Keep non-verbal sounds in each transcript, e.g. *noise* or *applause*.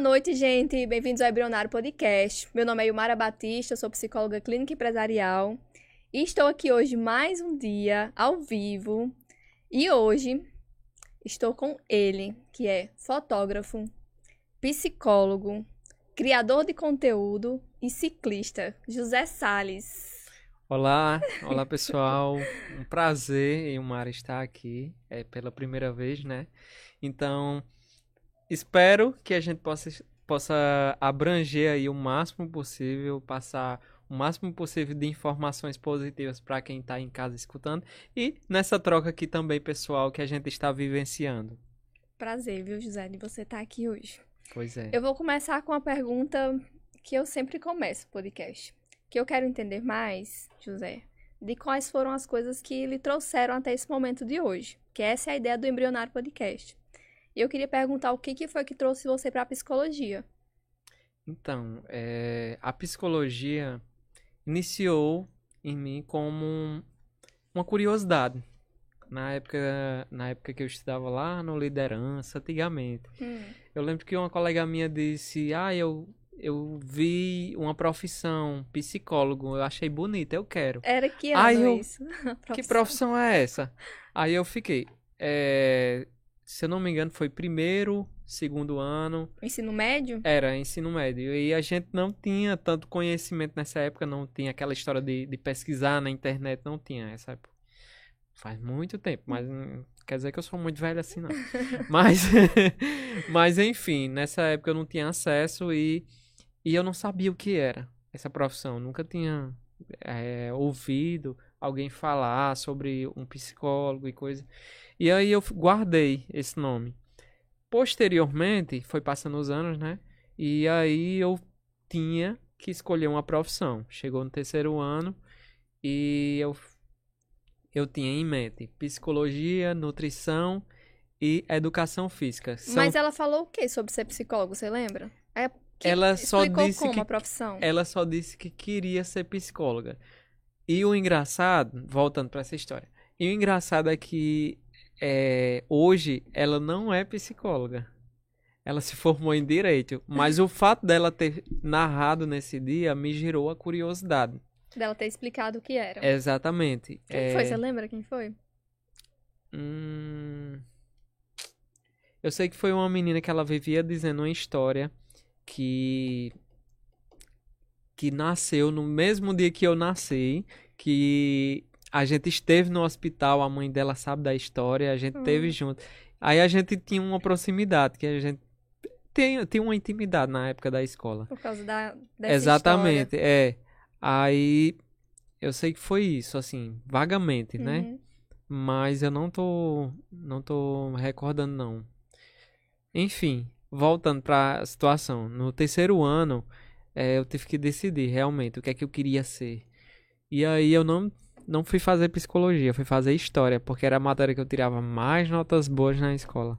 Boa noite, gente. Bem-vindos ao Embrionário Podcast. Meu nome é Yumara Batista, sou psicóloga clínica empresarial. E estou aqui hoje mais um dia ao vivo. E hoje estou com ele, que é fotógrafo, psicólogo, criador de conteúdo e ciclista, José Sales. Olá, olá pessoal. Um prazer, Yumara, estar aqui. É pela primeira vez, né? Então, espero que a gente possa, possa abranger aí o máximo possível, passar o máximo possível de informações positivas para quem está em casa escutando e nessa troca aqui também, pessoal, que a gente está vivenciando. Prazer, viu, José, de você estar aqui hoje. Pois é. Eu vou começar com uma pergunta que eu sempre começo o podcast. Que eu quero entender mais, José, de quais foram as coisas que lhe trouxeram até esse momento de hoje. Que essa é a ideia do Embrionário Podcast. E eu queria perguntar o que, que foi que trouxe você para a psicologia. Então, é, a psicologia iniciou em mim como uma curiosidade. Na época, na época que eu estudava lá no Liderança, antigamente. Hum. Eu lembro que uma colega minha disse: Ah, eu, eu vi uma profissão, psicólogo, eu achei bonita, eu quero. Era que ano Ai, eu- isso? *laughs* Que profissão é essa? Aí eu fiquei. é, se eu não me engano, foi primeiro, segundo ano. Ensino médio? Era ensino médio. E a gente não tinha tanto conhecimento nessa época, não tinha aquela história de, de pesquisar na internet, não tinha essa época. Faz muito tempo, mas quer dizer que eu sou muito velho assim, não. *laughs* mas, *laughs* mas, enfim, nessa época eu não tinha acesso e, e eu não sabia o que era essa profissão. Nunca tinha é, ouvido alguém falar sobre um psicólogo e coisa. E aí eu guardei esse nome. Posteriormente, foi passando os anos, né? E aí eu tinha que escolher uma profissão. Chegou no terceiro ano e eu, eu tinha em mente psicologia, nutrição e educação física. São- Mas ela falou o que sobre ser psicólogo, você lembra? É, Ela só disse como que- a profissão. ela só disse que queria ser psicóloga. E o engraçado, voltando para essa história, e o engraçado é que é, hoje ela não é psicóloga. Ela se formou em direito, mas o fato dela ter narrado nesse dia me gerou a curiosidade. Dela ter explicado o que era. Exatamente. Quem É, foi? Você lembra quem foi? Hum, Eu sei que foi uma menina que ela vivia dizendo uma história que que nasceu no mesmo dia que eu nasci, que a gente esteve no hospital, a mãe dela sabe da história, a gente Hum. teve junto. Aí a gente tinha uma proximidade, que a gente tem, tinha uma intimidade na época da escola. Por causa da, dessa Exatamente, é. Aí eu sei que foi isso, assim, vagamente, história. né? Uhum. Mas eu não tô, não tô recordando não. Enfim, voltando para a situação, no terceiro ano, eh, eu tive que decidir realmente o que é que eu queria ser. E aí eu não não fui fazer psicologia, fui fazer história, porque era a matéria que eu tirava mais notas boas na escola.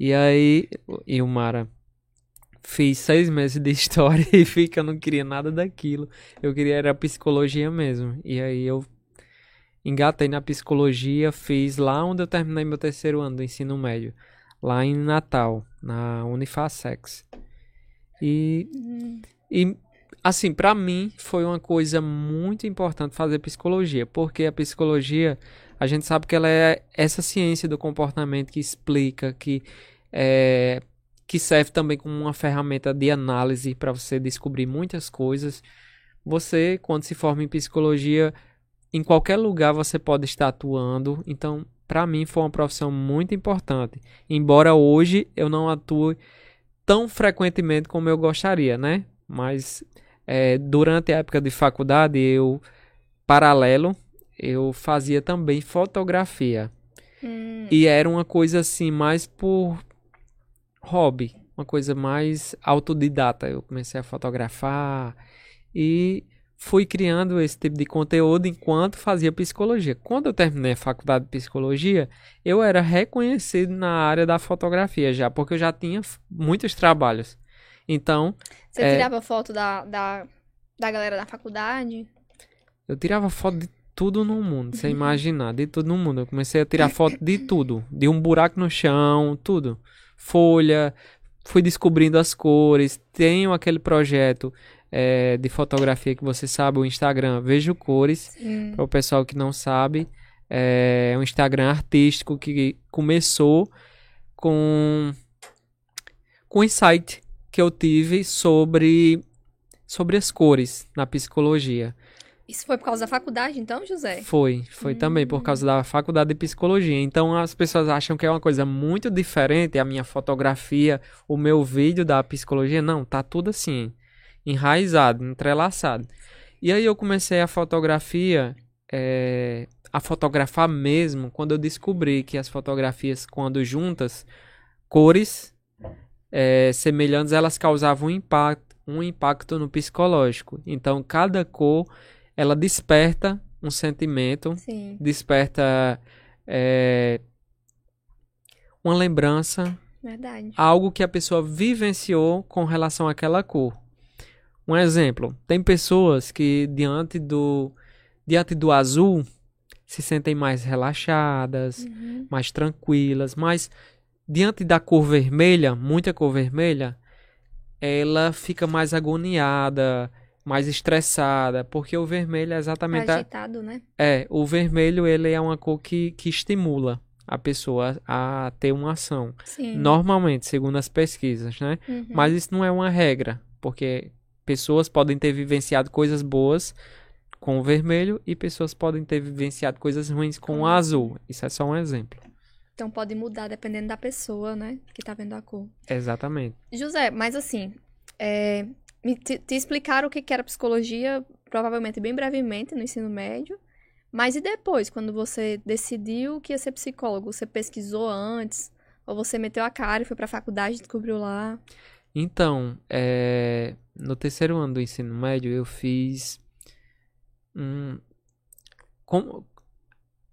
E aí, e o Mara fiz seis meses de *laughs* história e vi que eu não queria nada daquilo. Eu queria era psicologia mesmo. E aí eu engatei na psicologia, fiz lá onde eu terminei meu terceiro ano do ensino médio, lá em Natal, na Unifacex. E, Uhum. e assim, pra mim foi uma coisa muito importante fazer psicologia, porque a psicologia, a gente sabe que ela é essa ciência do comportamento que explica, que é, que serve também como uma ferramenta de análise para você descobrir muitas coisas. Você, quando se forma em psicologia, em qualquer lugar você pode estar atuando. Então, para mim foi uma profissão muito importante. Embora hoje eu não atue tão frequentemente como eu gostaria, né? Mas é, durante a época de faculdade, eu, paralelo, eu fazia também fotografia. Hum. E era uma coisa assim, mais por hobby, uma coisa mais autodidata. Eu comecei a fotografar e fui criando esse tipo de conteúdo enquanto fazia psicologia. Quando eu terminei a faculdade de psicologia, eu era reconhecido na área da fotografia já, porque eu já tinha muitos trabalhos. Então, Você é- tirava foto da, da, da galera da faculdade? eu tirava foto de tudo no mundo, sem imaginar, de tudo no mundo. Eu comecei a tirar foto de tudo, de um buraco no chão, tudo. Folha, fui descobrindo as cores. Tenho aquele projeto é, de fotografia que você sabe, o Instagram Vejo Cores. Para o pessoal que não sabe, é um Instagram artístico que começou com com insight que eu tive sobre sobre as cores na psicologia. Isso foi por causa da faculdade, então, José? Foi, foi hum. também por causa da faculdade de psicologia. Então as pessoas acham que é uma coisa muito diferente a minha fotografia, o meu vídeo da psicologia. Não, tá tudo assim, enraizado, entrelaçado. E aí eu comecei a fotografia, é, a fotografar mesmo, quando eu descobri que as fotografias, quando juntas, cores é, semelhantes, elas causavam um impacto, um impacto no psicológico. Então cada cor ela desperta um sentimento, Sim. desperta é, uma lembrança, Verdade. algo que a pessoa vivenciou com relação àquela cor. Um exemplo, tem pessoas que diante do diante do azul se sentem mais relaxadas, uhum. mais tranquilas, mas diante da cor vermelha, muita cor vermelha, ela fica mais agoniada, mais estressada, porque o vermelho é exatamente agitado, a... né? É, o vermelho ele é uma cor que, que estimula a pessoa a ter uma ação. Sim. Normalmente, segundo as pesquisas, né? Uhum. Mas isso não é uma regra, porque pessoas podem ter vivenciado coisas boas com o vermelho e pessoas podem ter vivenciado coisas ruins com o azul. Isso é só um exemplo. Então pode mudar dependendo da pessoa, né? Que tá vendo a cor. Exatamente. José, mas assim, é, me te, te explicaram o que, era psicologia, provavelmente bem brevemente, no ensino médio. Mas e depois, quando você decidiu que ia ser psicólogo? Você pesquisou antes? Ou você meteu a cara e foi pra faculdade e descobriu lá? Então, é, no terceiro ano do ensino médio, eu fiz. Um, como,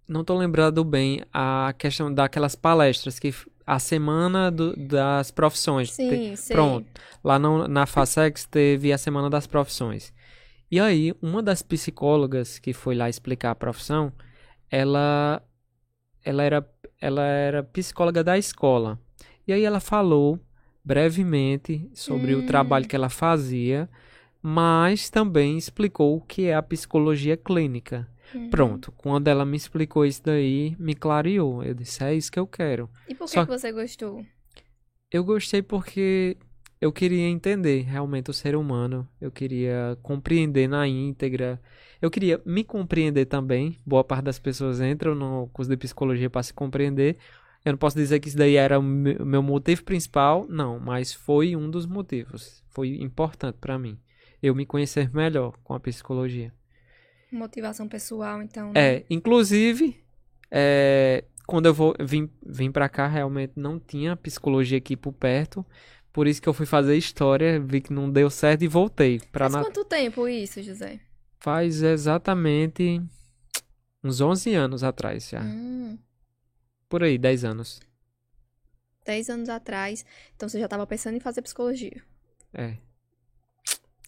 não tô lembrado bem a questão daquelas palestras que a semana do, das profissões. Sim, sim. Pronto. Lá no, na FASEX teve a semana das profissões. E aí, uma das psicólogas que foi lá explicar a profissão, ela, ela, era, ela era psicóloga da escola. E aí ela falou brevemente sobre hum. o trabalho que ela fazia, mas também explicou o que é a psicologia clínica. Uhum. Pronto, quando ela me explicou isso daí, me clareou. Eu disse, é isso que eu quero. E por que, Só... que você gostou? Eu gostei porque eu queria entender realmente o ser humano. Eu queria compreender na íntegra. Eu queria me compreender também. Boa parte das pessoas entram no curso de psicologia para se compreender. Eu não posso dizer que isso daí era o meu motivo principal, não, mas foi um dos motivos. Foi importante para mim. Eu me conhecer melhor com a psicologia. Motivação pessoal, então. Né? É, inclusive, é, quando eu vou, vim, vim pra cá, realmente não tinha psicologia aqui por perto. Por isso que eu fui fazer história, vi que não deu certo e voltei. Pra Faz na... quanto tempo isso, José? Faz exatamente uns 11 anos atrás já. Hum. Por aí, 10 anos. 10 anos atrás. Então você já estava pensando em fazer psicologia. É.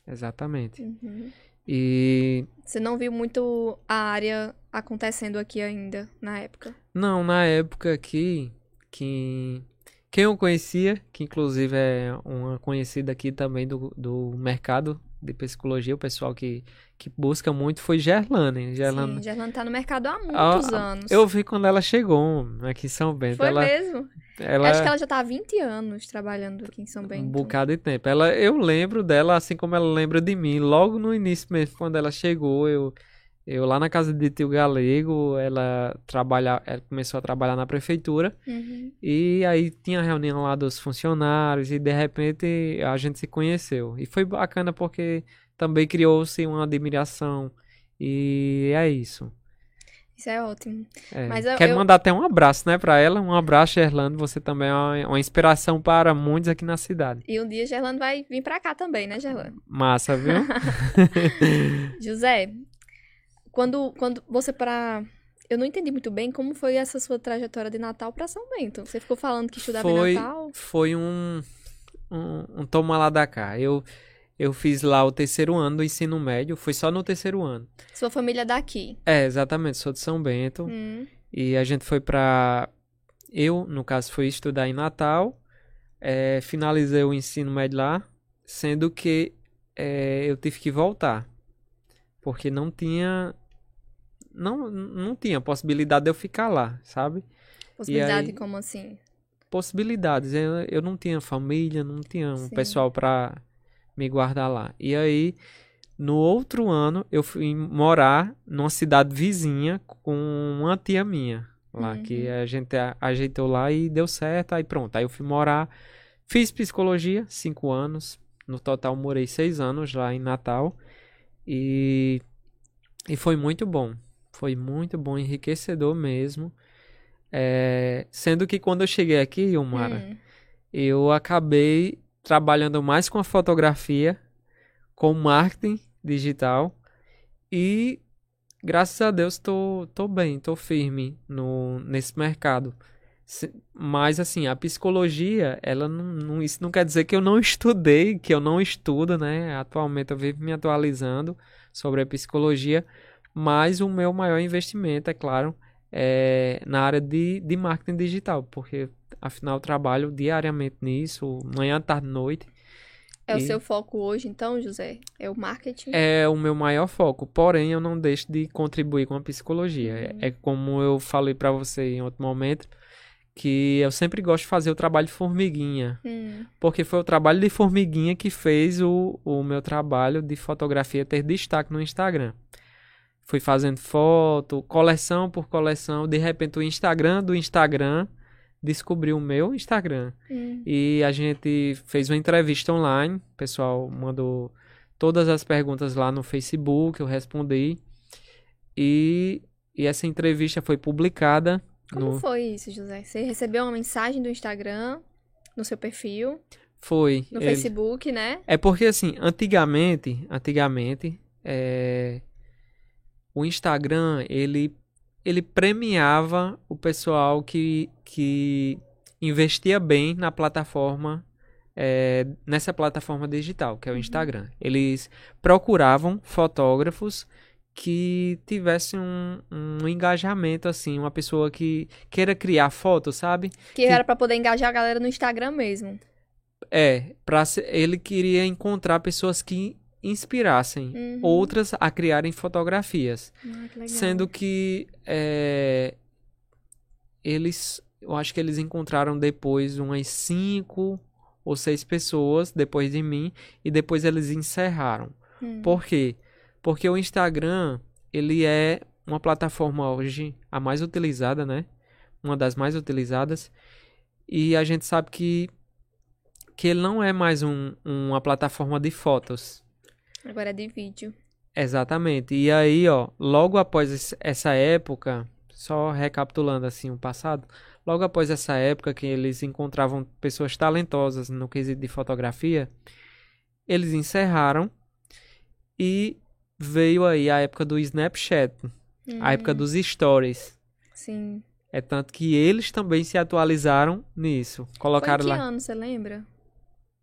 Exatamente. Uhum. E. Você não viu muito a área acontecendo aqui ainda, na época? Não, na época aqui, que. Quem eu conhecia, que inclusive é uma conhecida aqui também do, do mercado de psicologia, o pessoal que, que busca muito, foi Gerlane. Gerlane. Sim, Gerlane tá no mercado há muitos anos. Eu vi quando ela chegou aqui em São Bento. Foi ela, mesmo? Ela, acho que ela já tá há 20 anos trabalhando aqui em São Bento. Um bocado de tempo. Ela, eu lembro dela assim como ela lembra de mim. Logo no início mesmo, quando ela chegou, eu, eu lá na casa de tio Galego, ela, trabalha, ela começou a trabalhar na prefeitura. Uhum. E aí tinha a reunião lá dos funcionários e de repente a gente se conheceu. E foi bacana porque também criou-se uma admiração. E é isso. Isso é ótimo. É. Mas eu, Quero eu... mandar até um abraço, né, pra ela. Um abraço, Gerlando. Você também é uma, uma, inspiração para muitos aqui na cidade. E um dia Gerlando vai vir pra cá também, né, Gerlando? Massa, viu? *laughs* *laughs* José, quando, quando você para eu não entendi muito bem como foi essa sua trajetória de Natal para São Bento. Você ficou falando que estudava foi, em Natal? Foi um, um, um toma lá da cá. Eu, eu fiz lá o terceiro ano do ensino médio, foi só no terceiro ano. Sua família é daqui? É, exatamente, sou de São Bento. Hum. E a gente foi pra. Eu, no caso, fui estudar em Natal. é, finalizei o ensino médio lá, sendo que é, eu tive que voltar. Porque não tinha. Não, não tinha possibilidade de eu ficar lá, sabe? Possibilidade aí- como assim? Possibilidades. Eu, eu não tinha família, não tinha um Sim. pessoal pra me guardar lá. E aí, no outro ano, eu fui morar numa cidade vizinha com uma tia minha lá, que Uhum. a gente ajeitou lá e deu certo. Aí pronto, aí eu fui morar. Fiz psicologia, cinco anos. No total, morei seis anos lá em Natal. E, e foi muito bom. Foi muito bom, enriquecedor mesmo. É, sendo que quando eu cheguei aqui, Omara, Hum, eu acabei trabalhando mais com a fotografia, com marketing digital e graças a Deus tô, tô bem, tô firme no, nesse mercado. Mas assim, a psicologia, ela não, não- isso não quer dizer que eu não estudei, que eu não estudo, né? Atualmente eu vivo me atualizando sobre a psicologia, mas o meu maior investimento, é claro, é na área de, de marketing digital, porque afinal eu trabalho diariamente nisso, manhã, tarde, noite. É o E- seu foco hoje, então, José? É o marketing? É o meu maior foco, porém eu não deixo de contribuir com a psicologia. É- Uhum. É, como eu falei pra você em outro momento, que eu sempre gosto de fazer o trabalho de formiguinha, Hum, porque foi o trabalho de formiguinha que fez o, o meu trabalho de fotografia ter destaque no Instagram. Fui fazendo foto, coleção por coleção, de repente o Instagram do Instagram descobriu o meu Instagram. hum. E a gente fez uma entrevista online. O pessoal mandou todas as perguntas lá no Facebook, eu respondi. E, e essa entrevista foi publicada Como no. foi isso, José? Você recebeu uma mensagem do Instagram no seu perfil, Foi. no ele- Facebook, né? É porque assim, antigamente, antigamente, é, o Instagram, ele, ele premiava o pessoal que, que investia bem na plataforma, é, nessa plataforma digital, que é o Uhum. Instagram. Eles procuravam fotógrafos que tivessem um, um engajamento, assim, uma pessoa que queira criar foto, sabe? Que era pra poder engajar a galera no Instagram mesmo. É, pra, se- ele queria encontrar pessoas que inspirassem Uhum. outras a criarem fotografias. Ah, que. Sendo que é, eles, eu acho que eles encontraram depois umas cinco ou seis pessoas depois de mim e depois eles encerraram. Hum. Por quê? Porque o Instagram, ele é uma plataforma hoje a mais utilizada, né? Uma das mais utilizadas. E a gente sabe que, que ele não é mais um, uma plataforma de fotos. Agora é de vídeo. Exatamente. E aí, ó, logo após essa época, só recapitulando assim o passado, logo após essa época que eles encontravam pessoas talentosas no quesito de fotografia, eles encerraram e veio aí a época do Snapchat, a época Hum, dos stories. Sim. É tanto que eles também se atualizaram nisso. Foi Colocaram que lá. ano, você lembra?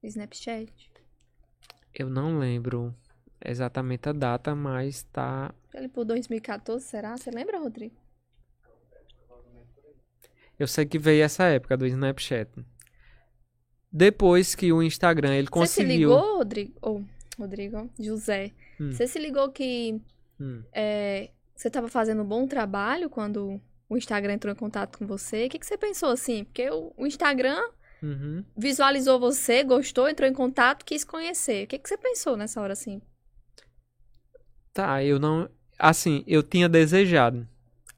Snapchat? Eu não lembro exatamente a data, mas tá Ali por 2014, será? Você lembra, Rodrigo? Eu sei que veio essa época do Snapchat. Depois que o Instagram ele Você se conseguiu. ligou, Rodrigo? Ou, Rodrigo, José. Hum. Você se ligou que Hum, é, você estava fazendo um bom trabalho quando o Instagram entrou em contato com você? O que, que você pensou assim? Porque o, o Instagram uhum. visualizou você, gostou, entrou em contato, quis conhecer. O que, que você pensou nessa hora assim? Tá, eu não. Assim, eu tinha desejado.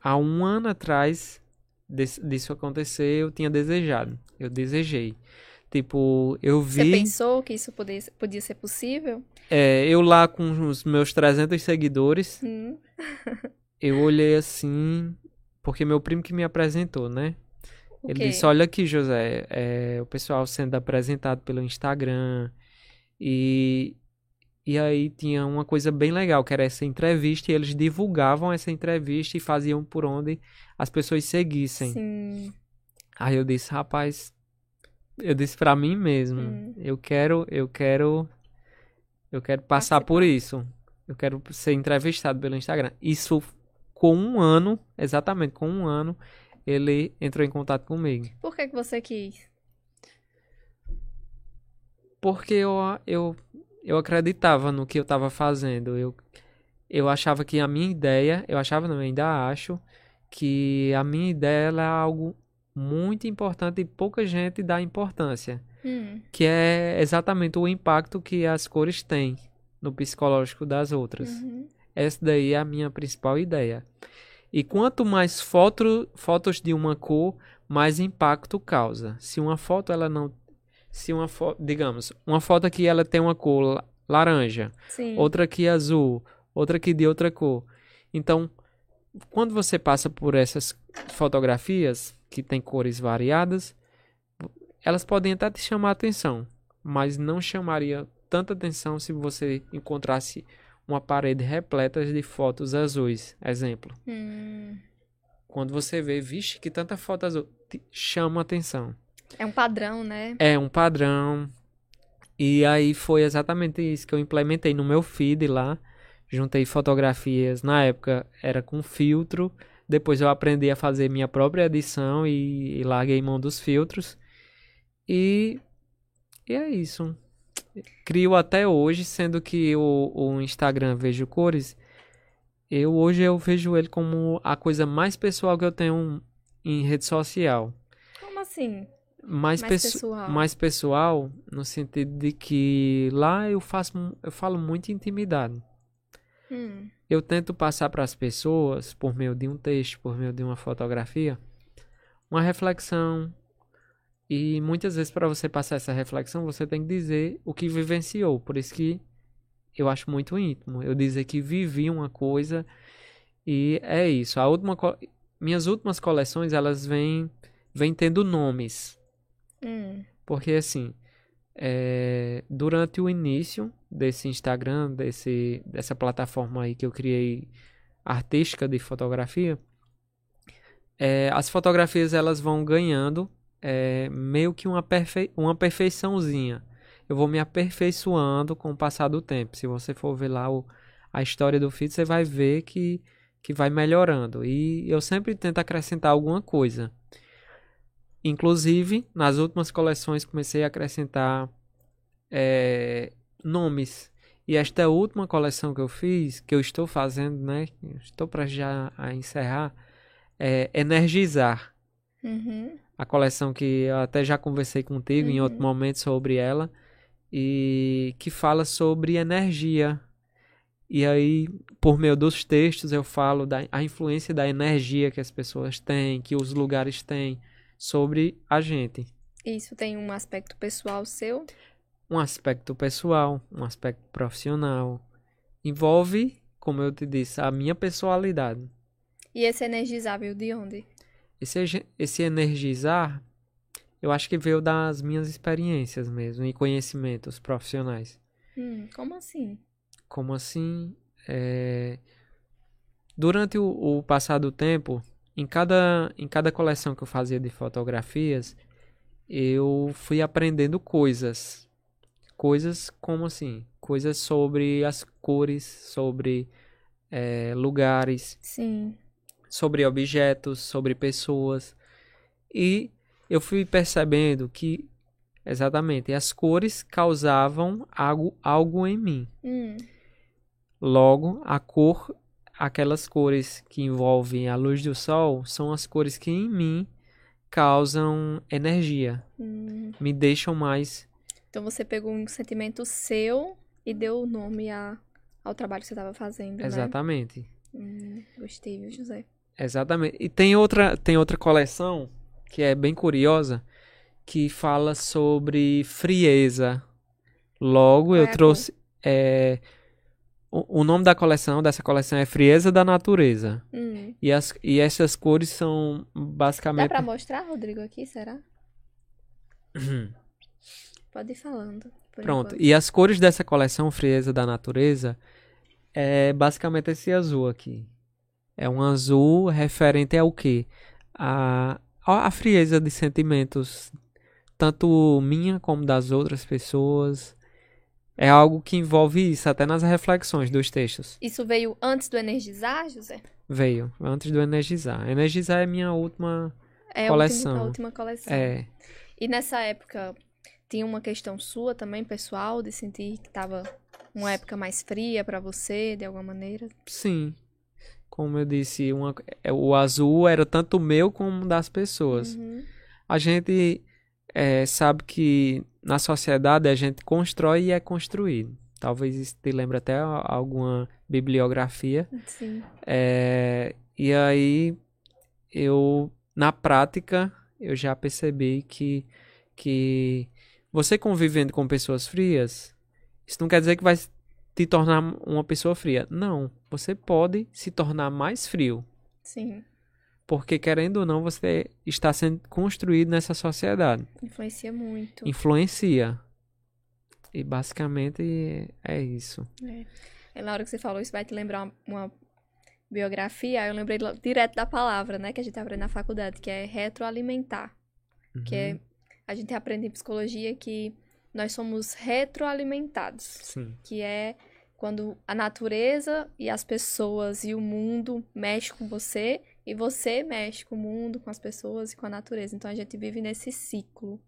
Há um ano atrás desse- disso acontecer, eu tinha desejado. Eu desejei. Tipo, eu Você vi. pensou que isso podia, podia ser possível? é, eu lá com os meus 300 seguidores, Hum, *laughs* eu olhei assim. Porque meu primo que me apresentou, né? o Ele quê? disse: Olha aqui, José, é, o pessoal sendo apresentado pelo Instagram. E, e aí tinha uma coisa bem legal, que era essa entrevista, e eles divulgavam essa entrevista e faziam por onde as pessoas seguissem. Sim. Aí eu disse: Rapaz, eu disse pra mim mesmo: Hum. Eu quero, eu quero, eu quero passar por isso. Eu quero ser entrevistado pelo Instagram. Isso com um ano, exatamente com um ano, ele entrou em contato comigo. Por que, que você quis? Porque eu, eu, eu acreditava no que eu estava fazendo. Eu, eu achava que a minha ideia, eu achava não, eu ainda acho, que a minha ideia é algo muito importante e pouca gente dá importância. Hum. Que é exatamente o impacto que as cores têm no psicológico das outras. Uhum. Essa daí é a minha principal ideia. E quanto mais foto, fotos de uma cor, mais impacto causa. Se uma foto ela não se uma foto, digamos, uma foto aqui ela tem uma cor la- laranja, Sim. outra aqui azul, outra aqui de outra cor. Então, quando você passa por essas fotografias que têm cores variadas, elas podem até te chamar atenção, mas não chamaria tanta atenção se você encontrasse uma parede repleta de fotos azuis, exemplo. Hum. Quando você vê, vixe, que tanta foto azul, te chama a atenção. É um padrão, né? É um padrão. E aí foi exatamente isso que eu implementei no meu feed lá. Juntei fotografias. Na época era com filtro. Depois eu aprendi a fazer minha própria edição e, e larguei mão dos filtros. E, e é isso. Crio até hoje, sendo que o, o Instagram Vejo Cores, eu hoje eu vejo ele como a coisa mais pessoal que eu tenho em rede social. Como assim? Mais, Mais pesso- pessoal. mais pessoal no sentido de que lá eu faço eu falo muito intimidade. Hum. Eu tento passar para as pessoas por meio de um texto, por meio de uma fotografia, uma reflexão. E muitas vezes para você passar essa reflexão, você tem que dizer o que vivenciou. Por isso que eu acho muito íntimo. Eu dizer que vivi uma coisa e é isso. A última minhas últimas coleções, elas vêm vêm tendo nomes. Hum. Porque assim, é, durante o início desse Instagram, desse, dessa plataforma aí que eu criei artística de fotografia, é, as fotografias elas vão ganhando é, meio que uma, perfe uma perfeiçãozinha. Eu vou me aperfeiçoando com o passar do tempo. Se você for ver lá o, a história do feed, você vai ver que, que vai melhorando. E eu sempre tento acrescentar alguma coisa. Inclusive, nas últimas coleções comecei a acrescentar é, nomes. E esta última coleção que eu fiz, que eu estou fazendo, né? Estou para já a encerrar, é Energizar. Uhum. A coleção que eu até já conversei contigo em outro Uhum. momento sobre ela. E que fala sobre energia. E aí, por meio dos textos, eu falo da a influência da energia que as pessoas têm, que os lugares têm sobre a gente. Isso tem um aspecto pessoal seu? Um aspecto pessoal, um aspecto profissional. Envolve, como eu te disse, a minha personalidade. E esse energizável de onde? Esse, esse energizar, eu acho que veio das minhas experiências mesmo e conhecimentos profissionais. Hum, como assim? Como assim? É, Durante o, o passar do tempo, em cada, em cada coleção que eu fazia de fotografias, eu fui aprendendo coisas. Coisas como assim? Coisas sobre as cores, sobre é, lugares, Sim. sobre objetos, sobre pessoas. E eu fui percebendo que, exatamente, as cores causavam algo, algo em mim. Hum. Logo, a cor, aquelas cores que envolvem a luz do sol, são as cores que em mim causam energia, Hum. me deixam mais. Então você pegou um sentimento seu e deu o nome a, ao trabalho que você estava fazendo, né? Exatamente. Hum, gostei, viu, José? Exatamente. E tem outra, tem outra coleção que é bem curiosa, que fala sobre frieza. Logo, Qual eu é trouxe. é, o, o nome da coleção, dessa coleção é Frieza da Natureza. Hum. E, as, e essas cores são Dá basicamente. pra mostrar, Rodrigo, aqui, será? *clears throat* Pode ir falando. Pronto. enquanto. E as cores dessa coleção Frieza da Natureza é basicamente esse azul aqui. É um azul referente ao quê? A a frieza de sentimentos, tanto minha como das outras pessoas. É algo que envolve isso, até nas reflexões dos textos. Isso veio antes do energizar, José? Veio, antes do Energizar. Energizar é minha última. É Coleção. última, a última coleção. É, E nessa época, tinha uma questão sua também, pessoal, de sentir que tava uma época mais fria para você, de alguma maneira? Sim. Como eu disse, uma, é, o azul era tanto meu como das pessoas. Uhum. A gente é, sabe que na sociedade a gente constrói e é construído. Talvez isso te lembre até alguma bibliografia. Sim. É, e aí eu, na prática, eu já percebi que, que você convivendo com pessoas frias, isso não quer dizer que vai te tornar uma pessoa fria. Não, você pode se tornar mais frio. Sim. Porque, querendo ou não, você está sendo construído nessa sociedade. Influencia muito. Influencia. E basicamente é isso. É, na hora que você falou isso, vai te lembrar uma, uma biografia, eu lembrei direto da palavra, né, que a gente aprende na faculdade, que é retroalimentar. Que é, Uhum. a gente aprende em psicologia que nós somos retroalimentados. Sim. que é quando a natureza e as pessoas e o mundo mexem com você e você mexe com o mundo, com as pessoas e com a natureza. Então a gente vive nesse ciclo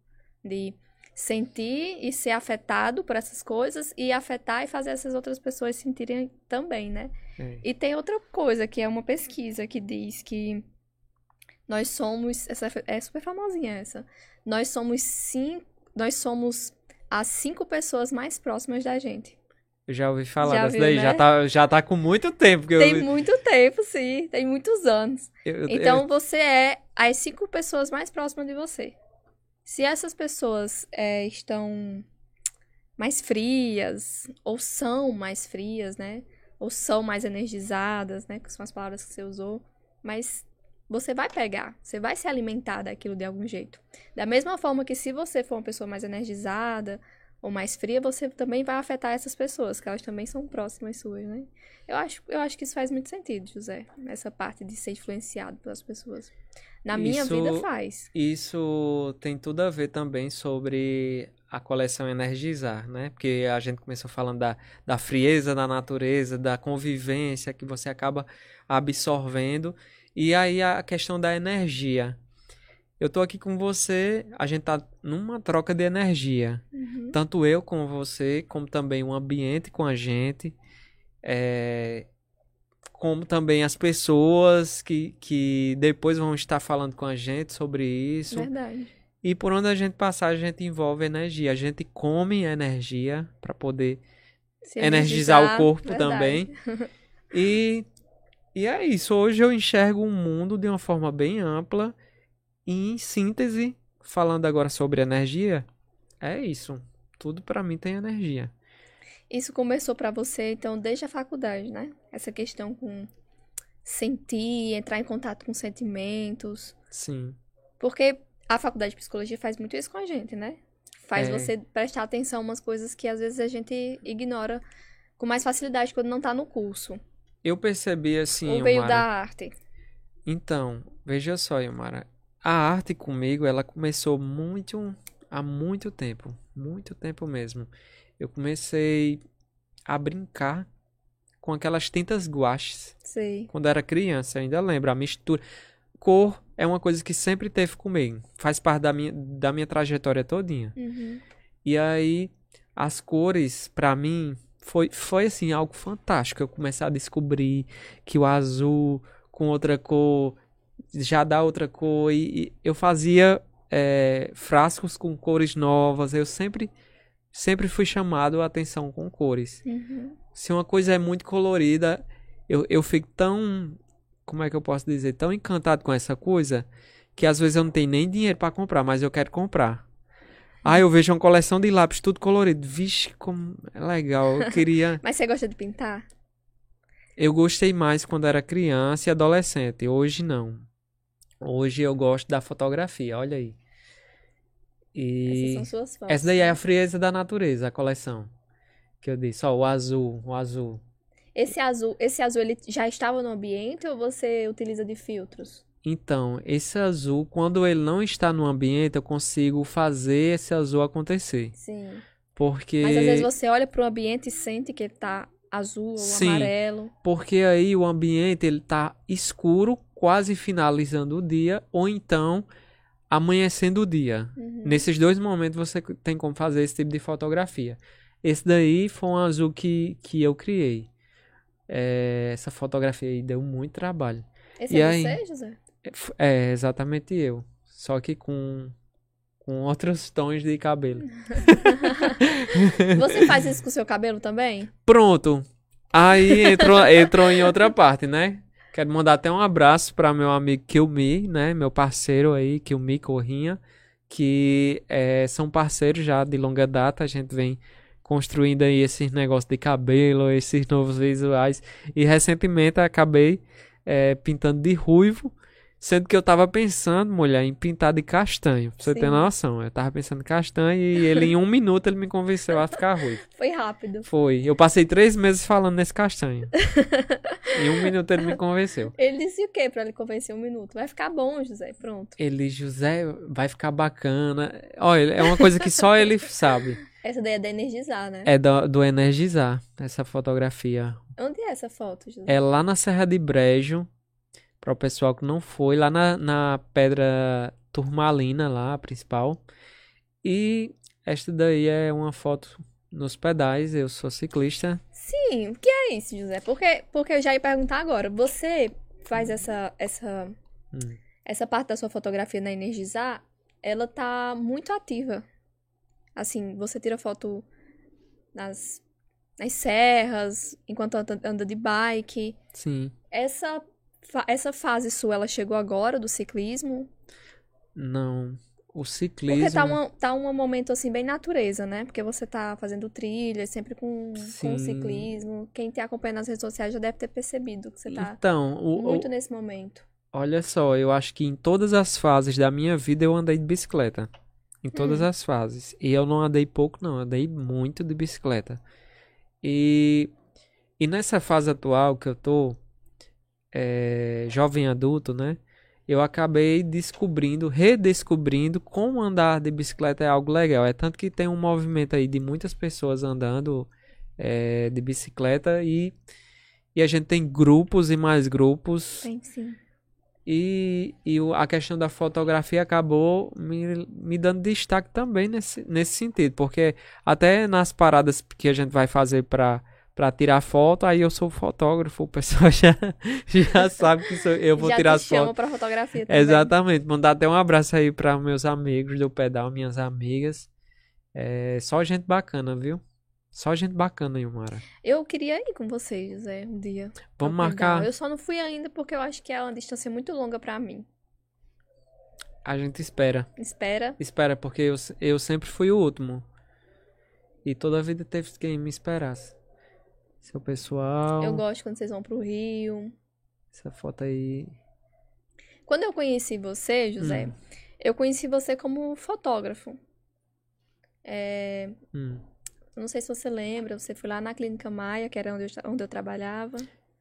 de sentir e ser afetado por essas coisas e afetar e fazer essas outras pessoas sentirem também, né? É. E tem outra coisa que é uma pesquisa que diz que nós somos, essa é super famosinha essa. Nós somos cinco, nós somos as cinco pessoas mais próximas da gente. Eu já ouvi falar Já dessa viu, daí, né? já, tá, já tá com muito tempo que eu, Tem muito tempo, sim, tem muitos anos. eu- eu- Então você é as cinco pessoas mais próximas de você. Se essas pessoas é, estão mais frias, ou são mais frias, né? Ou são mais energizadas, né? Que são as palavras que você usou. Mas você vai pegar, você vai se alimentar daquilo de algum jeito. Da mesma forma que se você for uma pessoa mais energizada ou mais fria, você também vai afetar essas pessoas, que elas também são próximas suas, né? Eu acho, eu acho que isso faz muito sentido, José. Essa parte de ser influenciado pelas pessoas. Na minha Isso- vida faz. Isso tem tudo a ver também sobre a coleção Energizar, né? Porque a gente começou falando da, da frieza da natureza, da convivência que você acaba absorvendo. E aí a questão da energia. Eu tô aqui com você, a gente tá numa troca de energia. Uhum. Tanto eu com você, como também o ambiente com a gente. é, como também as pessoas que, que depois vão estar falando com a gente sobre isso. Verdade. E por onde a gente passar, a gente envolve energia. A gente come energia para poder Se energizar o corpo verdade. também. *laughs* E, e é isso. Hoje eu enxergo o mundo de uma forma bem ampla. E em síntese, falando agora sobre energia, é isso. Tudo para mim tem energia. Isso começou pra você, então, desde a faculdade, né? Essa questão com sentir, entrar em contato com sentimentos. Sim. Porque a faculdade de psicologia faz muito isso com a gente, né? Faz É. você prestar atenção a umas coisas que às vezes a gente ignora com mais facilidade quando não tá no curso. Eu percebi assim, Ou veio Yomara, da arte. Então, veja só, Yomara. A arte comigo, ela começou muito há muito tempo, muito tempo mesmo. Eu comecei a brincar com aquelas tintas guaches Sei. quando era criança, ainda lembro a mistura. Cor é uma coisa que sempre teve comigo, faz parte da minha, da minha trajetória todinha. Uhum. E aí, as cores, pra mim, foi, foi assim, algo fantástico. Eu comecei a descobrir que o azul com outra cor já dá outra cor. E, e eu fazia é, frascos com cores novas. Eu sempre, sempre fui chamado a atenção com cores. Uhum. Se uma coisa é muito colorida, eu, eu fico tão. Como é que eu posso dizer? Tão encantado com essa coisa que às vezes eu não tenho nem dinheiro pra comprar, mas eu quero comprar. Ah, eu vejo uma coleção de lápis tudo colorido. Vixe, como é legal. Eu queria. *laughs* Mas você gosta de pintar? Eu gostei mais quando era criança e adolescente. Hoje não. Hoje eu gosto da fotografia, olha aí. Essas E são suas fotos. essa daí é a frieza da natureza, a coleção. Que eu disse, ó, o azul, o azul. Esse azul, esse azul ele já estava no ambiente ou você utiliza de filtros? Então, esse azul, quando ele não está no ambiente, eu consigo fazer esse azul acontecer. Sim. Porque, Mas às vezes você olha pro ambiente e sente que ele tá azul ou Sim. amarelo. porque aí o ambiente ele tá escuro, quase finalizando o dia, ou então amanhecendo o dia. Uhum. Nesses dois momentos você tem como fazer esse tipo de fotografia. Esse daí foi um azul que, que eu criei. É, essa fotografia aí deu muito trabalho. Esse E é aí? você, José? É, É, exatamente eu. Só que com, com outros tons de cabelo. *laughs* Você faz isso com o seu cabelo também? Pronto. Aí entrou, entrou em outra *laughs* parte, né? Quero mandar até um abraço para meu amigo Kilmi, né? Meu parceiro aí, Kilmi Corrinha, que eh, são parceiros já de longa data. A gente vem construindo aí esses negócios de cabelo, esses novos visuais. E recentemente acabei eh, pintando de ruivo, sendo que eu tava pensando, mulher, em pintar de castanho. Pra você ter Sim. noção. Eu tava pensando em castanho e ele em um *laughs* minuto ele me convenceu a ficar ruivo. Foi rápido. Foi. Eu passei três meses falando nesse castanho. *laughs* em um minuto ele me convenceu. Ele disse o quê pra ele convencer um minuto? Vai ficar bom, José. Pronto. Ele, José, vai ficar bacana. Olha, é uma coisa que só ele *laughs* sabe. Essa daí é da energizar, né? É do, do Energizar, essa fotografia. Onde é essa foto, José? É lá na Serra de Brejo, para o pessoal que não foi, lá na, na Pedra Turmalina, lá, a principal. E esta daí é uma foto nos pedais, eu sou ciclista. Sim, o que é isso, José? Porque, porque eu já ia perguntar agora. Você faz essa, essa, Hum. essa parte da sua fotografia na Energizar, ela tá muito ativa. Assim, você tira foto nas, nas serras, enquanto anda, anda de bike. Sim. Essa, essa fase sua, ela chegou agora do ciclismo? Não. O Porque ciclismo. tá, uma, tá um momento assim bem natureza, né? Porque você tá fazendo trilhas, sempre com, com o ciclismo. Quem te acompanha nas redes sociais já deve ter percebido que você tá Então, o, o- muito nesse momento. olha só, eu acho que em todas as fases da minha vida eu andei de bicicleta. Em todas Hum. as fases. E eu não andei pouco, não. Eu andei muito de bicicleta. E, e nessa fase atual que eu tô, é, jovem adulto, né? Eu acabei descobrindo, redescobrindo como andar de bicicleta é algo legal. É tanto que tem um movimento aí de muitas pessoas andando é, de bicicleta e, e a gente tem grupos e mais grupos. Tem sim. E, e a questão da fotografia acabou me, me dando destaque também nesse, nesse sentido, porque até nas paradas que a gente vai fazer para para tirar foto, aí eu sou fotógrafo, o pessoal *laughs* já, já sabe que sou, eu vou já tirar te as fotos. pra fotografia também. Exatamente, mandar até um abraço aí para meus amigos do pedal, minhas amigas. É, só gente bacana, viu? Só gente bacana, Yumara. Eu queria ir com você, José, um dia. Vamos marcar. Eu só não fui ainda porque eu acho que é uma distância muito longa pra mim. A gente espera. Espera. Espera, porque eu, eu sempre fui o último. E toda a vida teve quem me esperasse. Seu pessoal. Eu gosto quando vocês vão pro Rio. Essa foto aí. Quando eu conheci você, José, Hum. eu conheci você como fotógrafo. É, Hum. não sei se você lembra, você foi lá na Clínica Maia, que era onde eu, onde eu trabalhava.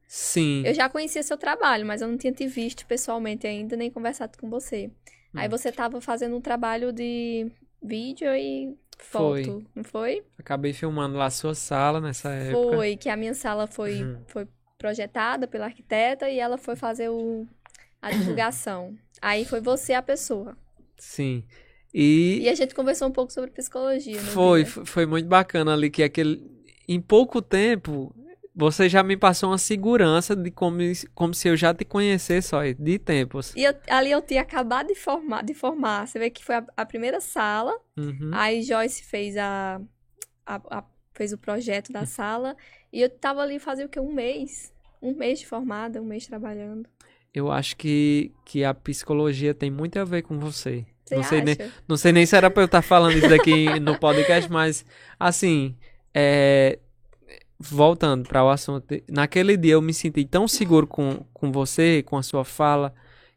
Sim. Eu já conhecia seu trabalho, mas eu não tinha te visto pessoalmente ainda, nem conversado com você. Aí Hum. você tava fazendo um trabalho de vídeo e Foi. foto, não foi? Acabei filmando lá a sua sala nessa época. Foi, que a minha sala foi, Uhum. foi projetada pela arquiteta e ela foi fazer o, a divulgação. Aí foi você a pessoa. Sim. E, E a gente conversou um pouco sobre psicologia. foi, dia. f- foi muito bacana ali que aquele. Em pouco tempo, você já me passou uma segurança de como, como se eu já te conhecesse só de tempos. E eu- ali eu tinha acabado de formar, de formar. Você vê que foi a, a primeira sala. Uhum. Aí Joyce fez a, a- a- fez o projeto da sala. E eu tava ali fazia o quê? Um mês. Um mês de formada, um mês trabalhando. Eu acho que, que a psicologia tem muito a ver com você. Você não sei nem, acha? Não sei nem se era pra eu estar falando isso daqui no podcast, mas assim, é, voltando para o assunto, naquele dia eu me senti tão seguro com, com você, com a sua fala,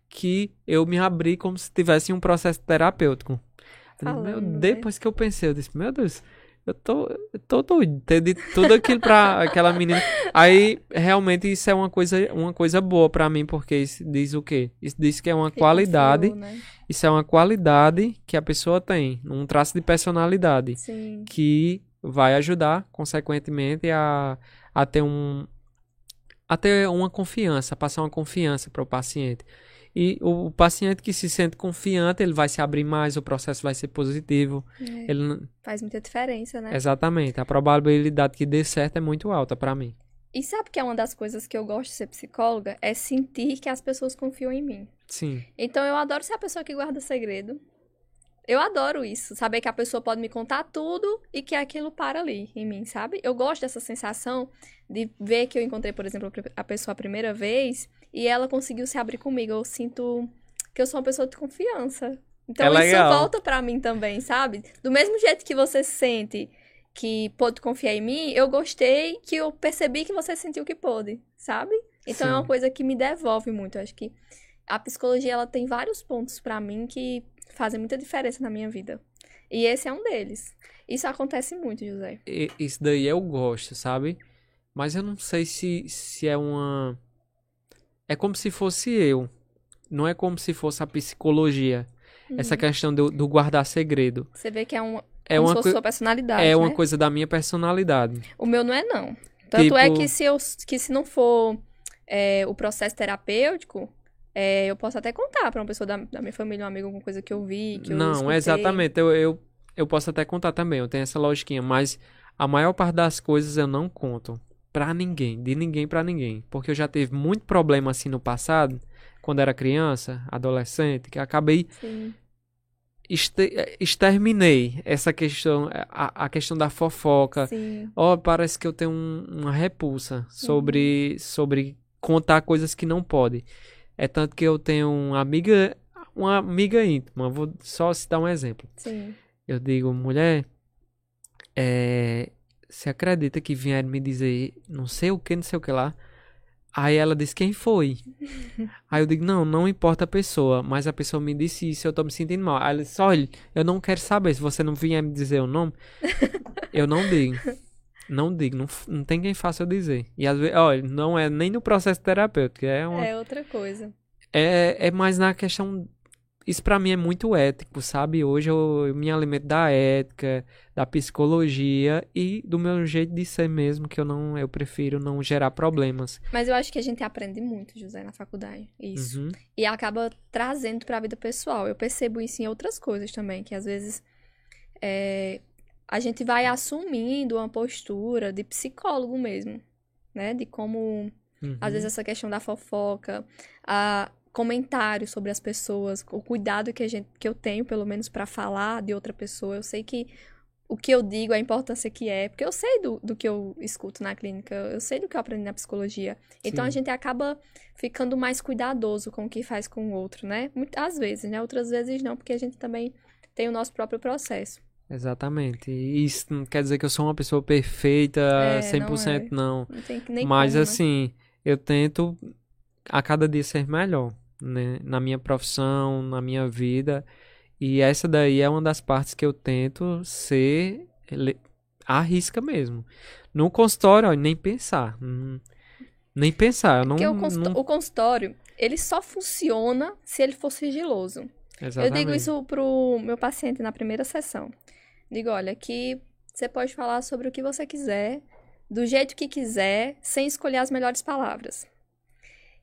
que eu me abri como se tivesse um processo terapêutico. Falando, né? depois que eu pensei, eu disse, meu Deus, eu tô, eu tô doido, ter dito tudo aquilo pra *laughs* aquela menina. Aí, realmente, isso é uma coisa, uma coisa boa pra mim, porque isso diz o quê? Isso diz que é uma Que qualidade né? isso é uma qualidade que a pessoa tem, um traço de personalidade, Sim. que vai ajudar, consequentemente, a, a ter um a ter uma confiança, a passar uma confiança para o paciente. E o, o paciente que se sente confiante, ele vai se abrir mais, o processo vai ser positivo. É, Ele, Faz muita diferença, né? Exatamente. A probabilidade que dê certo é muito alta pra mim. E sabe que é uma das coisas que eu gosto de ser psicóloga? É sentir que as pessoas confiam em mim. Sim. Então eu adoro ser a pessoa que guarda segredo. Eu adoro isso, saber que a pessoa pode me contar tudo e que aquilo para ali em mim, sabe? Eu gosto dessa sensação de ver que eu encontrei, por exemplo, a pessoa a primeira vez e ela conseguiu se abrir comigo. Eu sinto que eu sou uma pessoa de confiança. Então É isso volta pra mim também, sabe? Do mesmo jeito que você sente que pôde confiar em mim, eu gostei que eu percebi que você sentiu que pôde, sabe? Então é Sim. uma coisa que me devolve muito. Eu acho que a psicologia ela tem vários pontos pra mim que fazem muita diferença na minha vida. E esse é um deles. Isso acontece muito, José. E- Isso daí eu gosto, sabe? Mas eu não sei se, se é uma. É como se fosse eu. Não é como se fosse a psicologia. Essa Uhum. questão do, do guardar segredo. Você vê que é, um, É como uma, se fosse sua personalidade, é uma né? coisa da minha personalidade. O meu não é, não. Tanto é Tipo- que se, eu, que se não for é, o processo terapêutico, é, eu posso até contar pra uma pessoa da, da minha família, um amigo, alguma coisa que eu vi, que eu não, escutei. exatamente. Eu, eu, eu posso até contar também. Eu tenho essa logiquinha. Mas a maior parte das coisas eu não conto. Pra ninguém. De ninguém pra ninguém. Porque eu já tive muito problema assim no passado. Quando era criança, adolescente. Que acabei Sim. este- eh, exterminei essa questão, a, a questão da fofoca. Ó, parece que eu tenho um- uma repulsa sobre, sobre contar coisas que não pode. É tanto que eu tenho uma amiga, uma amiga íntima. Vou só citar um exemplo. Sim. Eu digo, mulher, é, você acredita que vieram me dizer não sei o que, não sei o que lá? Aí ela disse, quem foi? *laughs* Aí eu digo, não, não importa a pessoa, mas a pessoa me disse isso, eu tô me sentindo mal. Aí ela disse, olha, eu não quero saber, se você não vier me dizer o nome, *laughs* eu não digo. Não digo, não, não tem quem faça eu dizer. E às vezes, olha, não é nem no processo terapêutico, é uma É outra coisa. é, é mais na questão. Isso pra mim é muito ético, sabe? Hoje eu, eu me alimento da ética, da psicologia e do meu jeito de ser mesmo, que eu não, eu prefiro não gerar problemas. Mas eu acho que a gente aprende muito, José, na faculdade. Isso. Uhum. E acaba trazendo pra vida pessoal. Eu percebo isso em outras coisas também, que às vezes é, a gente vai assumindo uma postura de psicólogo mesmo, né? De como, Uhum. às vezes, essa questão da fofoca, a comentários sobre as pessoas, o cuidado que, a gente, que eu tenho, pelo menos, pra falar de outra pessoa. Eu sei que o que eu digo, a importância que é, porque eu sei do, do que eu escuto na clínica, eu sei do que eu aprendi na psicologia. Então a Sim. gente acaba ficando mais cuidadoso com o que faz com o outro, né? Muitas vezes, né? Outras vezes não, porque a gente também tem o nosso próprio processo. Exatamente. E isso não quer dizer que eu sou uma pessoa perfeita, É, 100% não. Não tem que nem Mas como, né? assim, eu tento a cada dia ser melhor, né? Na minha profissão, na minha vida. E essa daí é uma das partes que eu tento ser le- à risca mesmo. No consultório, ó, nem pensar. Hum, Nem pensar. Eu não, Porque o, consulto- não- o consultório, ele só funciona se ele for sigiloso. Eu digo Exatamente. isso pro meu paciente na primeira sessão. Digo, olha, aqui você pode falar sobre o que você quiser, do jeito que quiser, sem escolher as melhores palavras.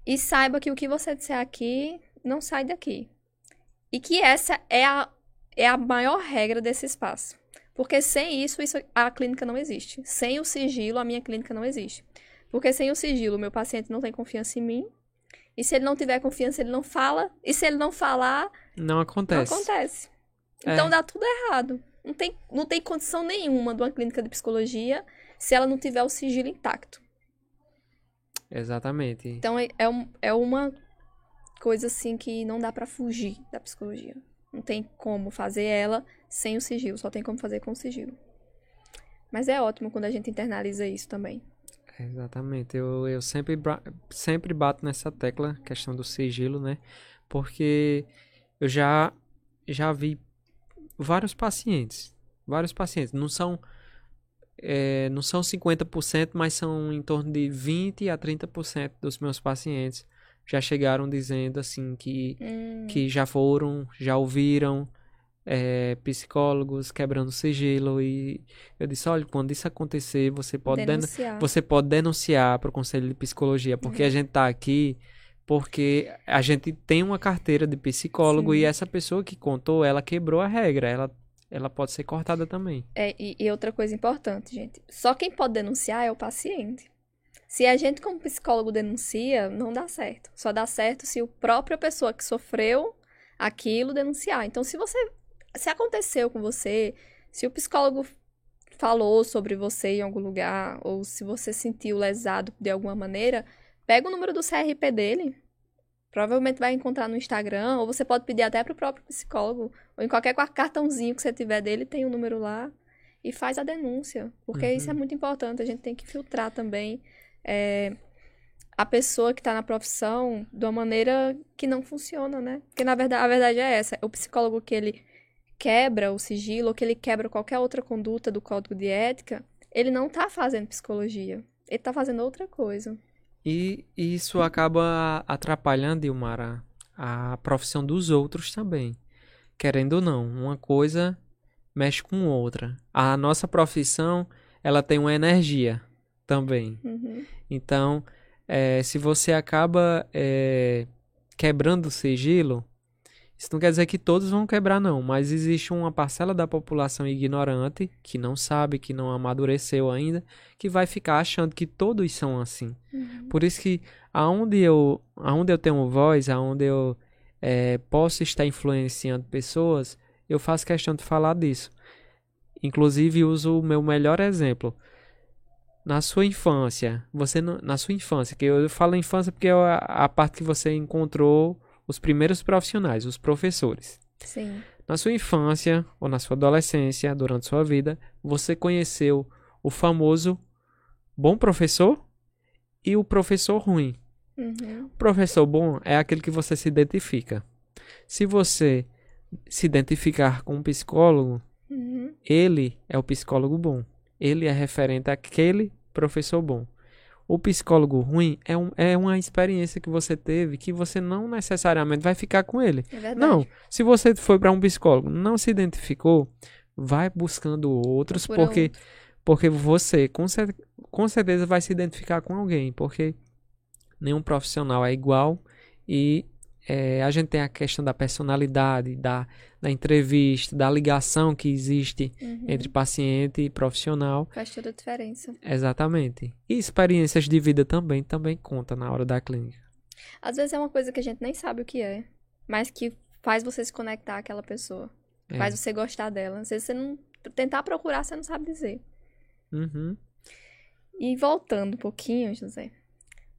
E saiba que o que você disser aqui não sai daqui. E que essa é a, é a maior regra desse espaço. Porque sem isso, isso, a clínica não existe. Sem o sigilo, a minha clínica não existe. Porque sem o sigilo, o meu paciente não tem confiança em mim. E se ele não tiver confiança, ele não fala. E se ele não falar, Não acontece. não acontece. É. Então dá tudo errado. Não tem, não tem condição nenhuma de uma clínica de psicologia se ela não tiver o sigilo intacto. Exatamente. Então é, é, um- é uma coisa assim que não dá pra fugir da psicologia. Não tem como fazer ela sem o sigilo, só tem como fazer com o sigilo. Mas é ótimo quando a gente internaliza isso também. Exatamente. Eu, eu sempre, sempre bato nessa tecla, questão do sigilo, né? Porque eu já, já vi vários pacientes. Vários pacientes. Não são, é, não são 50%, mas são em torno de 20% a 30% dos meus pacientes já chegaram dizendo assim que, Hum, que já foram, já ouviram é, psicólogos quebrando sigilo. E eu disse, olha, quando isso acontecer, você pode den- denunciar. você pode denunciar para o Conselho de Psicologia, porque Uhum. a gente tá aqui Porque a gente tem uma carteira de psicólogo Sim. e essa pessoa que contou, ela quebrou a regra. Ela, ela pode ser cortada também. É, e, e outra coisa importante, gente. Só quem pode denunciar é o paciente. Se a gente, como psicólogo, denuncia, não dá certo. Só dá certo se a própria pessoa que sofreu aquilo denunciar. Então, se você. Se aconteceu com você, se o psicólogo falou sobre você em algum lugar, ou se você sentiu lesado de alguma maneira, pega o número do CRP dele. Provavelmente vai encontrar no Instagram, ou você pode pedir até pro próprio psicólogo, ou em qualquer cartãozinho que você tiver dele, tem o um número lá e faz a denúncia. Porque Uhum. isso é muito importante. A gente tem que filtrar também é, a pessoa que está na profissão de uma maneira que não funciona, né? Porque na verdade, a verdade é essa. O psicólogo que ele quebra o sigilo, ou que ele quebra qualquer outra conduta do código de ética, ele não tá fazendo psicologia. Ele tá fazendo outra coisa. E isso acaba atrapalhando, Ilmara, a profissão dos outros também. Querendo ou não, uma coisa mexe com outra. A nossa profissão, ela tem uma energia também. Uhum. Então, eh, se você acaba eh, quebrando o sigilo, isso não quer dizer que todos vão quebrar, não. Mas existe uma parcela da população ignorante, que não sabe, que não amadureceu ainda, que vai ficar achando que todos são assim. Uhum. Por isso que aonde eu, aonde eu tenho voz, aonde eu eh, posso estar influenciando pessoas, eu faço questão de falar disso. Inclusive uso o meu melhor exemplo. Na sua infância, você não- na sua infância, que eu falo infância porque é a, a parte que você encontrou os primeiros profissionais, os professores. Sim. Na sua infância ou na sua adolescência, durante sua vida, você conheceu o famoso bom professor e o professor ruim. Uhum. O professor bom é aquele que você se identifica. Se você se identificar com um psicólogo, Uhum. ele é o psicólogo bom. Ele é referente àquele professor bom. O psicólogo ruim é, um, é uma experiência que você teve que você não necessariamente vai ficar com ele. É verdade. Não, se você foi para um psicólogo, não se identificou, vai buscando outros, Procura porque outro. porque você com, cer com certeza vai se identificar com alguém, porque nenhum profissional é igual e eh, a gente tem a questão da personalidade, da, da entrevista, da ligação que existe Uhum. entre paciente e profissional. Faz toda a diferença. Exatamente. E experiências de vida também, também conta na hora da clínica. Às vezes é uma coisa que a gente nem sabe o que é, mas que faz você se conectar àquela pessoa. É. Faz você gostar dela. Às vezes você não. Tentar procurar, você não sabe dizer. Uhum. E voltando um pouquinho, José.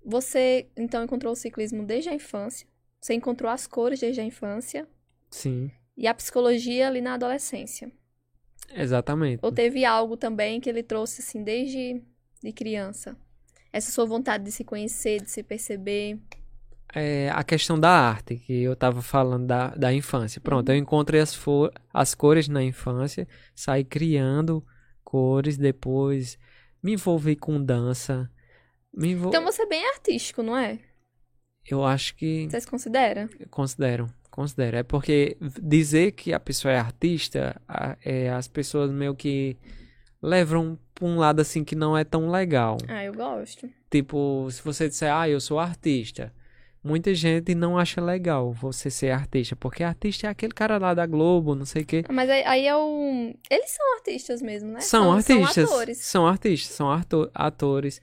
Você, então, encontrou o ciclismo desde a infância. Você encontrou as cores desde a infância. Sim, E a psicologia ali na adolescência. exatamente. Ou teve algo também que ele trouxe, assim, desde de criança? Essa sua vontade de se conhecer, de se perceber. É, a questão da arte, que eu tava falando da, da infância. Pronto, Uhum. eu encontrei as, as cores na infância, saí criando cores, depois me envolvi com dança. Me envol... Então você é bem artístico, não é? Eu acho que Você se considera? considero, considero. É porque dizer que a pessoa é artista, a- é, as pessoas meio que levam pra um lado assim que não é tão legal. Ah, eu gosto. Tipo, se você disser, ah, eu sou artista, muita gente não acha legal você ser artista, porque artista é aquele cara lá da Globo, não sei o quê. Mas aí, aí é o. Eles são artistas mesmo, né? São, artistas. São atores. São artistas, são arto- atores.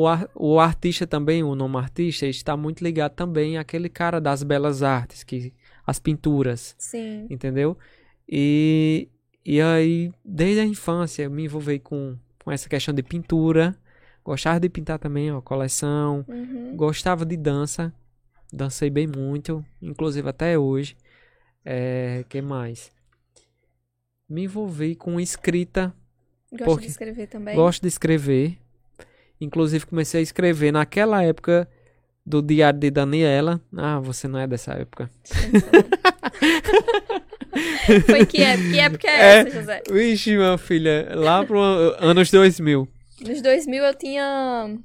O, ar- o artista também, o nome artista, está muito ligado também àquele cara das belas artes, que as pinturas, Sim. entendeu? E, e aí, desde a infância, eu me envolvi com, com essa questão de pintura. Gostava de pintar também, ó, coleção. Uhum. Gostava de dança. Dancei bem muito, inclusive até hoje. É, que mais? Me envolvi com escrita. Gosto Porque- de escrever também. Gosto de escrever. Inclusive comecei a escrever naquela época do Diário de Daniela. Ah, você não é dessa época. *laughs* Foi que época? Que época é, É. essa, José? Vixe, minha filha, lá pro anos 2000. Nos 2000 eu tinha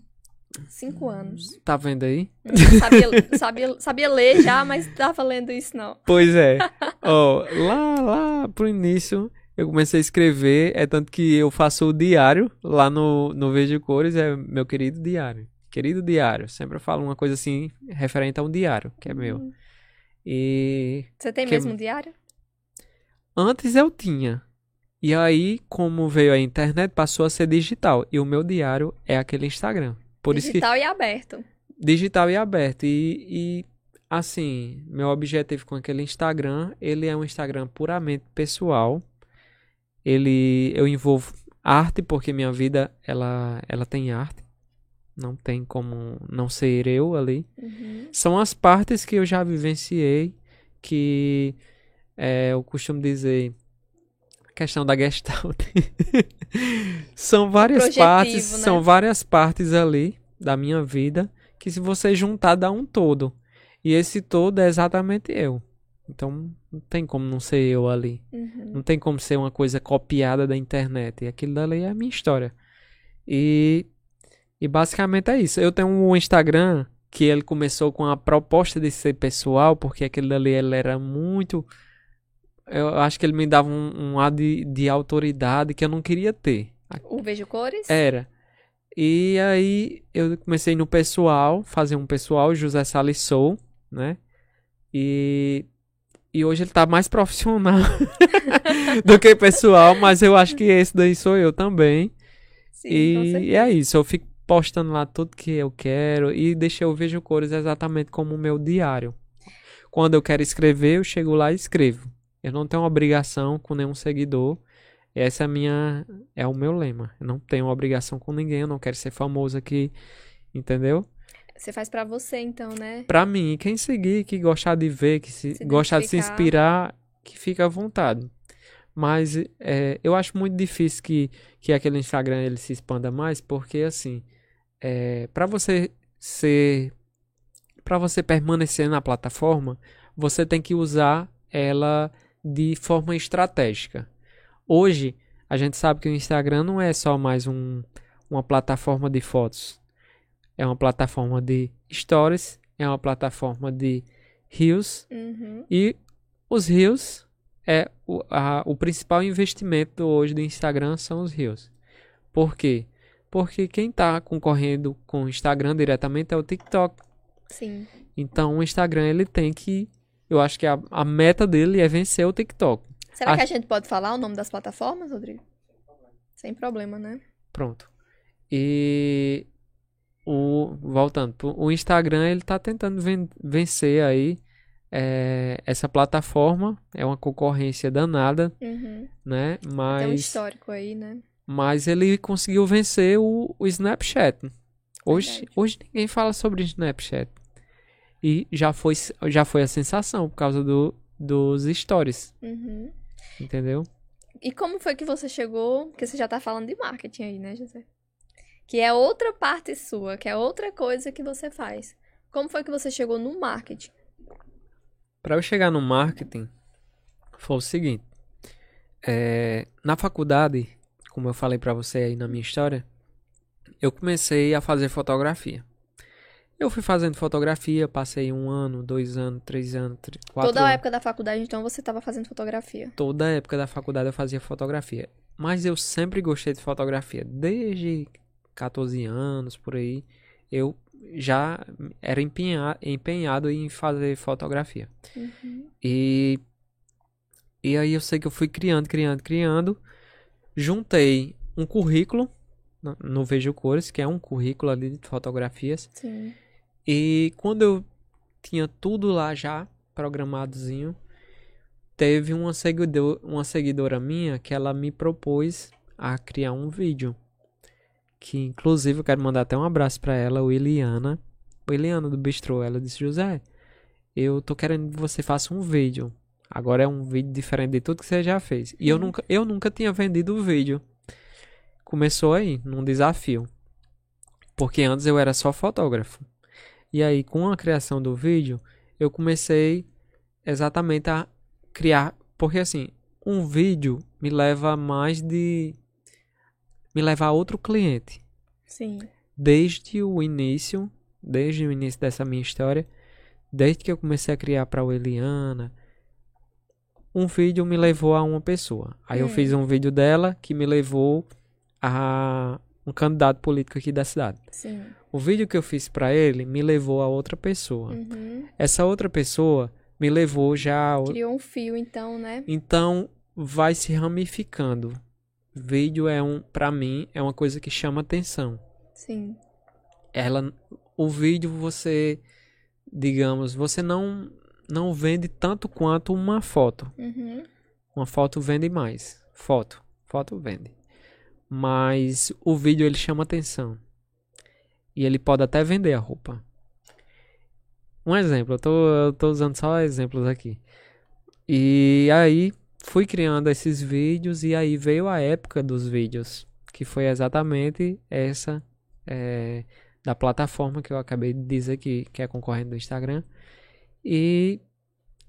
5 anos. Tá vendo aí? Não sabia, sabia, sabia ler já, mas tava lendo isso não. Pois é. *laughs* Ó, lá, lá pro início, eu comecei a escrever. É tanto que eu faço o diário lá no, no Verde Cores, é meu querido diário. querido diário. Sempre eu falo uma coisa assim, referente a um diário, que é meu. Hum. E Você tem Que- mesmo um diário? antes eu tinha. E aí, como veio a internet, passou a ser digital. E o meu diário é aquele Instagram. Por isso que Digital e aberto. digital e aberto. E, e, assim, meu objetivo com aquele Instagram, ele é um Instagram puramente pessoal. Ele eu envolvo arte porque minha vida ela ela tem arte. Não tem como não ser eu ali. Uhum. São as partes que eu já vivenciei que é, eu costumo dizer a questão da Gestalt. *laughs* são várias Projetivo, partes, né? são várias partes ali da minha vida que se você juntar dá um todo. E esse todo é exatamente eu. Então não tem como não ser eu ali. Uhum. Não tem como ser uma coisa copiada da internet. E aquilo dali é a minha história. E, e basicamente é isso. Eu tenho um Instagram que ele começou com a proposta de ser pessoal, porque aquele dali ele era muito. Eu acho que ele me dava um, um ar de, de autoridade que eu não queria ter. O Vejo Cores? Era. E aí eu comecei no pessoal, fazer um pessoal, José Salissou, né? E, e hoje ele tá mais profissional *laughs* do que pessoal, mas eu acho que esse daí sou eu também. Sim, e é isso, eu fico postando lá tudo que eu quero e deixei eu vejo cores exatamente como o meu diário. Quando eu quero escrever, eu chego lá e escrevo. Eu não tenho obrigação com nenhum seguidor. Essa é a minha é o meu lema. Eu não tenho obrigação com ninguém, eu não quero ser famoso aqui, entendeu? Você faz pra você, então, né? Pra mim, quem seguir, que gostar de ver, que se, Se gostar de se inspirar, que fica à vontade. Mas é, eu acho muito difícil que, que aquele Instagram ele se expanda mais, porque assim, é, para você ser, para você permanecer na plataforma, você tem que usar ela de forma estratégica. Hoje, a gente sabe que o Instagram não é só mais um, uma plataforma de fotos. É uma plataforma de stories, é uma plataforma de reels Uhum. e os reels é o, a- o principal investimento hoje do Instagram são os reels. Por quê? Porque quem está concorrendo com o Instagram diretamente é o TikTok. Sim. Então o Instagram ele tem que, eu acho que a, a meta dele é vencer o TikTok. Será que a gente pode falar o nome das plataformas, Rodrigo? Sem problema, né? Pronto. E o voltando, o Instagram ele tá tentando ven- vencer aí é, essa plataforma, é uma concorrência danada, Uhum. né? Tem um Mas histórico aí, né? mas ele conseguiu vencer o, o Snapchat. Hoje, Verdade. hoje ninguém fala sobre Snapchat. E já foi, já foi a sensação por causa do, dos stories, Uhum. entendeu? E como foi que você chegou? Porque você já tá falando de marketing aí, né, José? Que é outra parte sua, que é outra coisa que você faz. Como foi que você chegou no marketing? Para eu chegar no marketing, foi o seguinte: é, na faculdade, como eu falei para você aí na minha história, eu comecei a fazer fotografia. Eu fui fazendo fotografia, passei um ano, dois anos, três anos, tr- quatro Toda a anos. época da faculdade, então, você tava fazendo fotografia. Toda a época da faculdade eu fazia fotografia. Mas eu sempre gostei de fotografia. Desde 14 anos, por aí, eu já era empenha- empenhado em fazer fotografia. Uhum. E, e aí eu sei que eu fui criando, criando, criando. Juntei um currículo no- no Vejo Cores, que é um currículo ali de fotografias. Sim. E quando eu tinha tudo lá já programadozinho, teve uma, seguidor, uma seguidora minha que ela me propôs a criar um vídeo. Que inclusive eu quero mandar até um abraço pra ela, o Eliana. O Eliana do Bistrô. Ela disse: José, eu tô querendo que você faça um vídeo. Agora é um vídeo diferente de tudo que você já fez. E eu Uhum. nunca, eu nunca tinha vendido o vídeo. Começou aí, num desafio. Porque antes eu era só fotógrafo. E aí, com a criação do vídeo, eu comecei exatamente a criar. Porque assim, um vídeo me leva a mais de. Me leva a outro cliente. Sim. Desde o início, desde o início dessa minha história, desde que eu comecei a criar para o Eliana, um vídeo me levou a uma pessoa. Aí eu Hum. fiz um vídeo dela que me levou a um candidato político aqui da cidade. Sim. O vídeo que eu fiz pra ele me levou a outra pessoa. Uhum. Essa outra pessoa me levou já. Criou um fio, então, né? Então vai se ramificando. Vídeo é um, para mim, é uma coisa que chama atenção. Sim. Ela, o vídeo você, digamos, você não não vende tanto quanto uma foto. Uhum. Uma foto vende mais. Foto, foto vende. Mas o vídeo ele chama atenção. E ele pode até vender a roupa. Um exemplo, eu tô, eu tô usando só exemplos aqui. E aí fui criando esses vídeos e aí veio a época dos vídeos, que foi exatamente essa eh, da plataforma que eu acabei de dizer que, que é concorrente do Instagram. E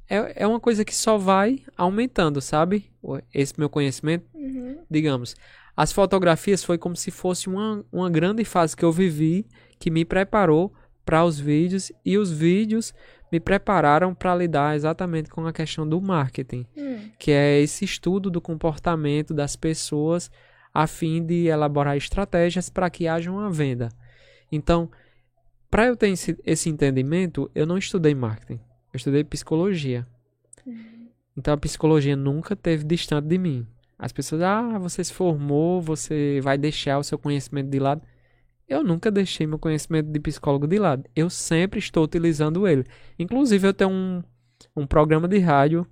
é, é uma coisa que só vai aumentando, sabe? Esse meu conhecimento, Uhum. digamos. As fotografias foi como se fosse uma, uma grande fase que eu vivi que me preparou para os vídeos e os vídeos me prepararam para lidar exatamente com a questão do marketing, Hum. que é esse estudo do comportamento das pessoas a fim de elaborar estratégias para que haja uma venda. Então, para eu ter esse, esse entendimento, eu não estudei marketing, eu estudei psicologia. Então a psicologia nunca teve distante de mim. As pessoas, ah, você se formou, você vai deixar o seu conhecimento de lado. Eu nunca deixei meu conhecimento de psicólogo de lado. Eu sempre estou utilizando ele. Inclusive, eu tenho um, um programa de rádio,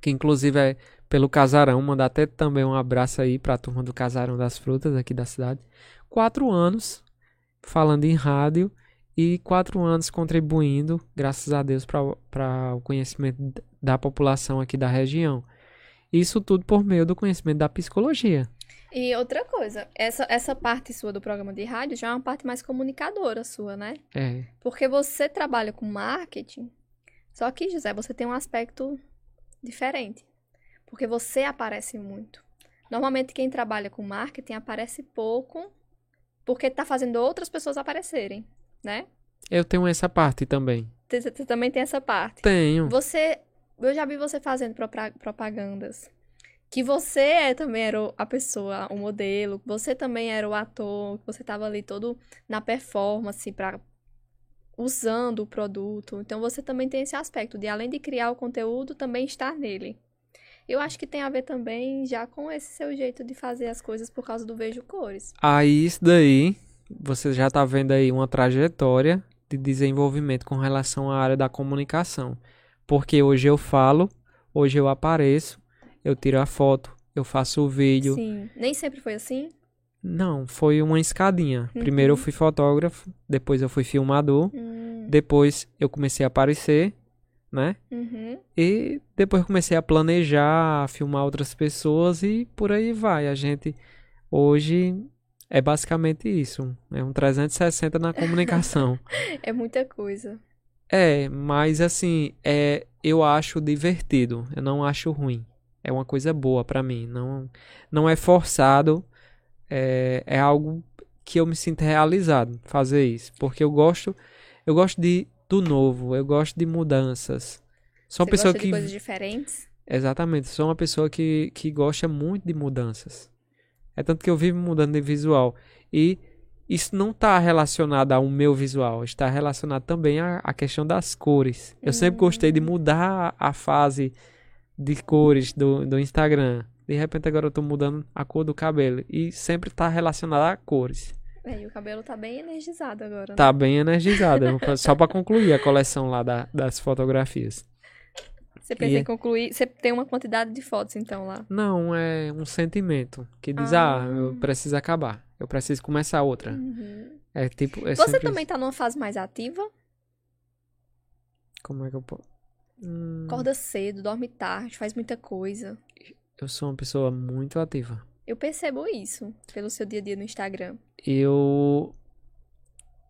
que inclusive é pelo Casarão. Mandar até também um abraço aí para a turma do Casarão das Frutas aqui da cidade. Quatro anos falando em rádio e quatro anos contribuindo, graças a Deus, para o conhecimento da população aqui da região. Isso tudo por meio do conhecimento da psicologia. E outra coisa, essa, essa parte sua do programa de rádio já é uma parte mais comunicadora sua, né? É, Porque você trabalha com marketing, só que, José, você tem um aspecto diferente. Porque você aparece muito. Normalmente quem trabalha com marketing aparece pouco, porque tá fazendo outras pessoas aparecerem, né? eu tenho essa parte também. Você, também tem essa parte. Tenho. Você, eu já vi você fazendo propagandas. Que você é, também era a pessoa, o modelo, você também era o ator, você tava ali todo na performance para usando o produto. Então você também tem esse aspecto de além de criar o conteúdo, também estar nele. Eu acho que tem a ver também já com esse seu jeito de fazer as coisas por causa do vejo cores. Aí, isso daí, você já tá vendo aí uma trajetória de desenvolvimento com relação à área da comunicação. Porque hoje eu falo, hoje eu apareço, eu tiro a foto, eu faço o vídeo. Sim, nem sempre foi assim. Não, foi uma escadinha. Primeiro eu Uhum. fui fotógrafo, depois eu fui filmador, Hum, depois eu comecei a aparecer, né? uhum. E depois comecei a planejar, a filmar outras pessoas e por aí vai. A gente hoje é basicamente isso. É um 360 na comunicação. *laughs* É muita coisa. é, mas assim, é, eu acho divertido. Eu não acho ruim. É uma coisa boa pra mim. Não, não é forçado. É, é algo que eu me sinto realizado fazer isso. Porque eu gosto, eu gosto de, do novo. Eu gosto de mudanças. Sou uma Você pessoa gosta que de coisas diferentes? Exatamente, sou uma pessoa que, que gosta muito de mudanças. É tanto que eu vivo mudando de visual. E isso não está relacionado ao meu visual, está relacionado também à, à questão das cores. Eu sempre gostei de mudar a fase de cores do, do Instagram. De repente agora eu tô mudando a cor do cabelo. E sempre está relacionado a cores. É, e o cabelo tá bem energizado agora. né? Tá bem energizado. Só para concluir a coleção lá da- das fotografias. Você pensa E- em concluir. Você tem uma quantidade de fotos, então, lá. Não, é um sentimento que diz, Ah. ah, eu preciso acabar. Eu preciso começar outra. Uhum. É tipo, é Você também isso. tá numa fase mais ativa? Como é que eu posso... Hum, Acorda cedo, dorme tarde, faz muita coisa. eu sou uma pessoa muito ativa. Eu percebo isso pelo seu dia a dia no Instagram. Eu...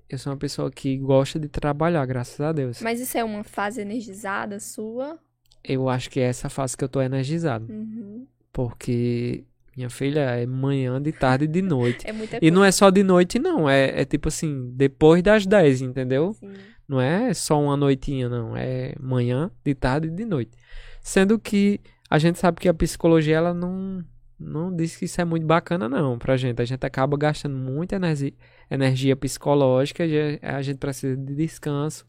Eu sou uma pessoa que gosta de trabalhar, graças a Deus. Mas isso é uma fase energizada sua? Eu acho que é essa fase que eu tô energizado. Uhum. Porque minha filha é manhã, de tarde e de noite. *laughs* É muita E coisa. não é só de noite, não. É, é tipo assim, depois das 10, entendeu? Sim. Não é só uma noitinha, não. É manhã, de tarde e de noite. Sendo que a gente sabe que a psicologia, ela não, não disse que isso é muito bacana, não, pra gente. A gente acaba gastando muita energia, energia psicológica, a gente precisa de descanso.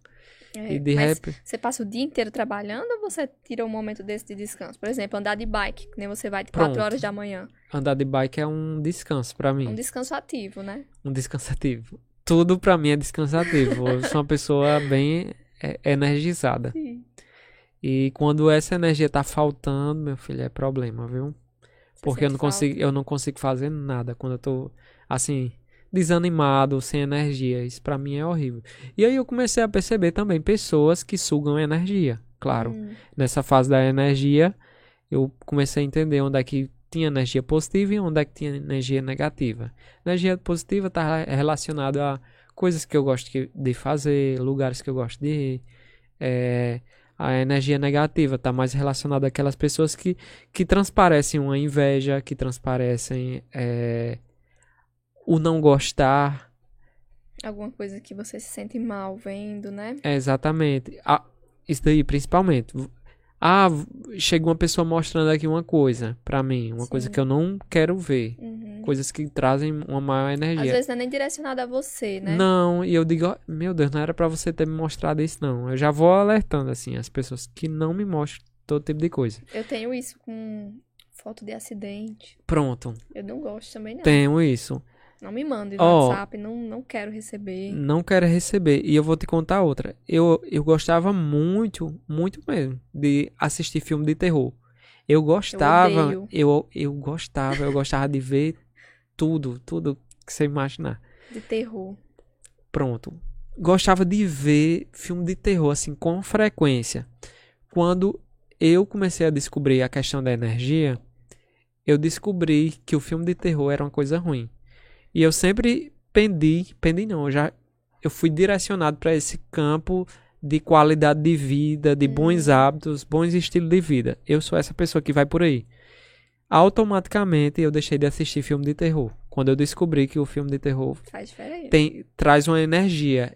É, E de mas rep- você passa o dia inteiro trabalhando ou você tira um momento desse de descanso? Por exemplo, andar de bike, que nem você vai de 4 Pronto. horas da manhã. Andar de bike é um descanso pra mim. Um descanso ativo, né? um descansativo. Tudo pra mim é descansativo. Eu sou uma pessoa bem é, energizada. Sim. E quando essa energia tá faltando, meu filho, é problema, viu? Porque eu não consigo, eu não consigo fazer nada quando eu tô assim, desanimado, sem energia. Isso pra mim é horrível. E aí eu comecei a perceber também pessoas que sugam energia. Claro, Hum, nessa fase da energia, eu comecei a entender onde é que tinha energia positiva e onde é que tinha energia negativa. Energia positiva está relacionada a coisas que eu gosto de fazer, lugares que eu gosto de ir. É, a energia negativa está mais relacionada àquelas pessoas que, que transparecem uma inveja, que transparecem é, o não gostar, alguma coisa que você se sente mal vendo, né? É, exatamente. Ah, isso daí, principalmente. Ah, chega uma pessoa mostrando aqui uma coisa pra mim, uma coisa Sim. que eu não quero ver. Uhum. Coisas que trazem uma maior Às energia. vezes não é nem direcionado a você, né? Não, e eu digo, "Ó, meu Deus, não era pra você ter me mostrado isso, não. Eu já vou alertando, assim, as pessoas que não me mostram todo tipo de coisa. Eu tenho isso com foto de acidente. Pronto, Eu não gosto também, não. tenho isso. Não me mande no Ó. WhatsApp, não, não quero receber. Não quero receber. E eu vou te contar outra. Eu, eu gostava muito, muito mesmo, de assistir filme de terror. Eu gostava, odeio. eu, eu gostava, eu gostava de ver tudo, tudo que você imaginar. De terror. Pronto. Gostava de ver filme de terror, assim, com frequência. Quando eu comecei a descobrir a questão da energia, eu descobri que o filme de terror era uma coisa ruim. E eu sempre pendi, pendi não, eu já eu fui direcionado para esse campo de qualidade de vida, de bons hábitos, bons estilos de vida. Eu sou essa pessoa que vai por aí. Automaticamente eu deixei de assistir filme de terror. Quando eu descobri que o filme de terror tem, traz uma energia.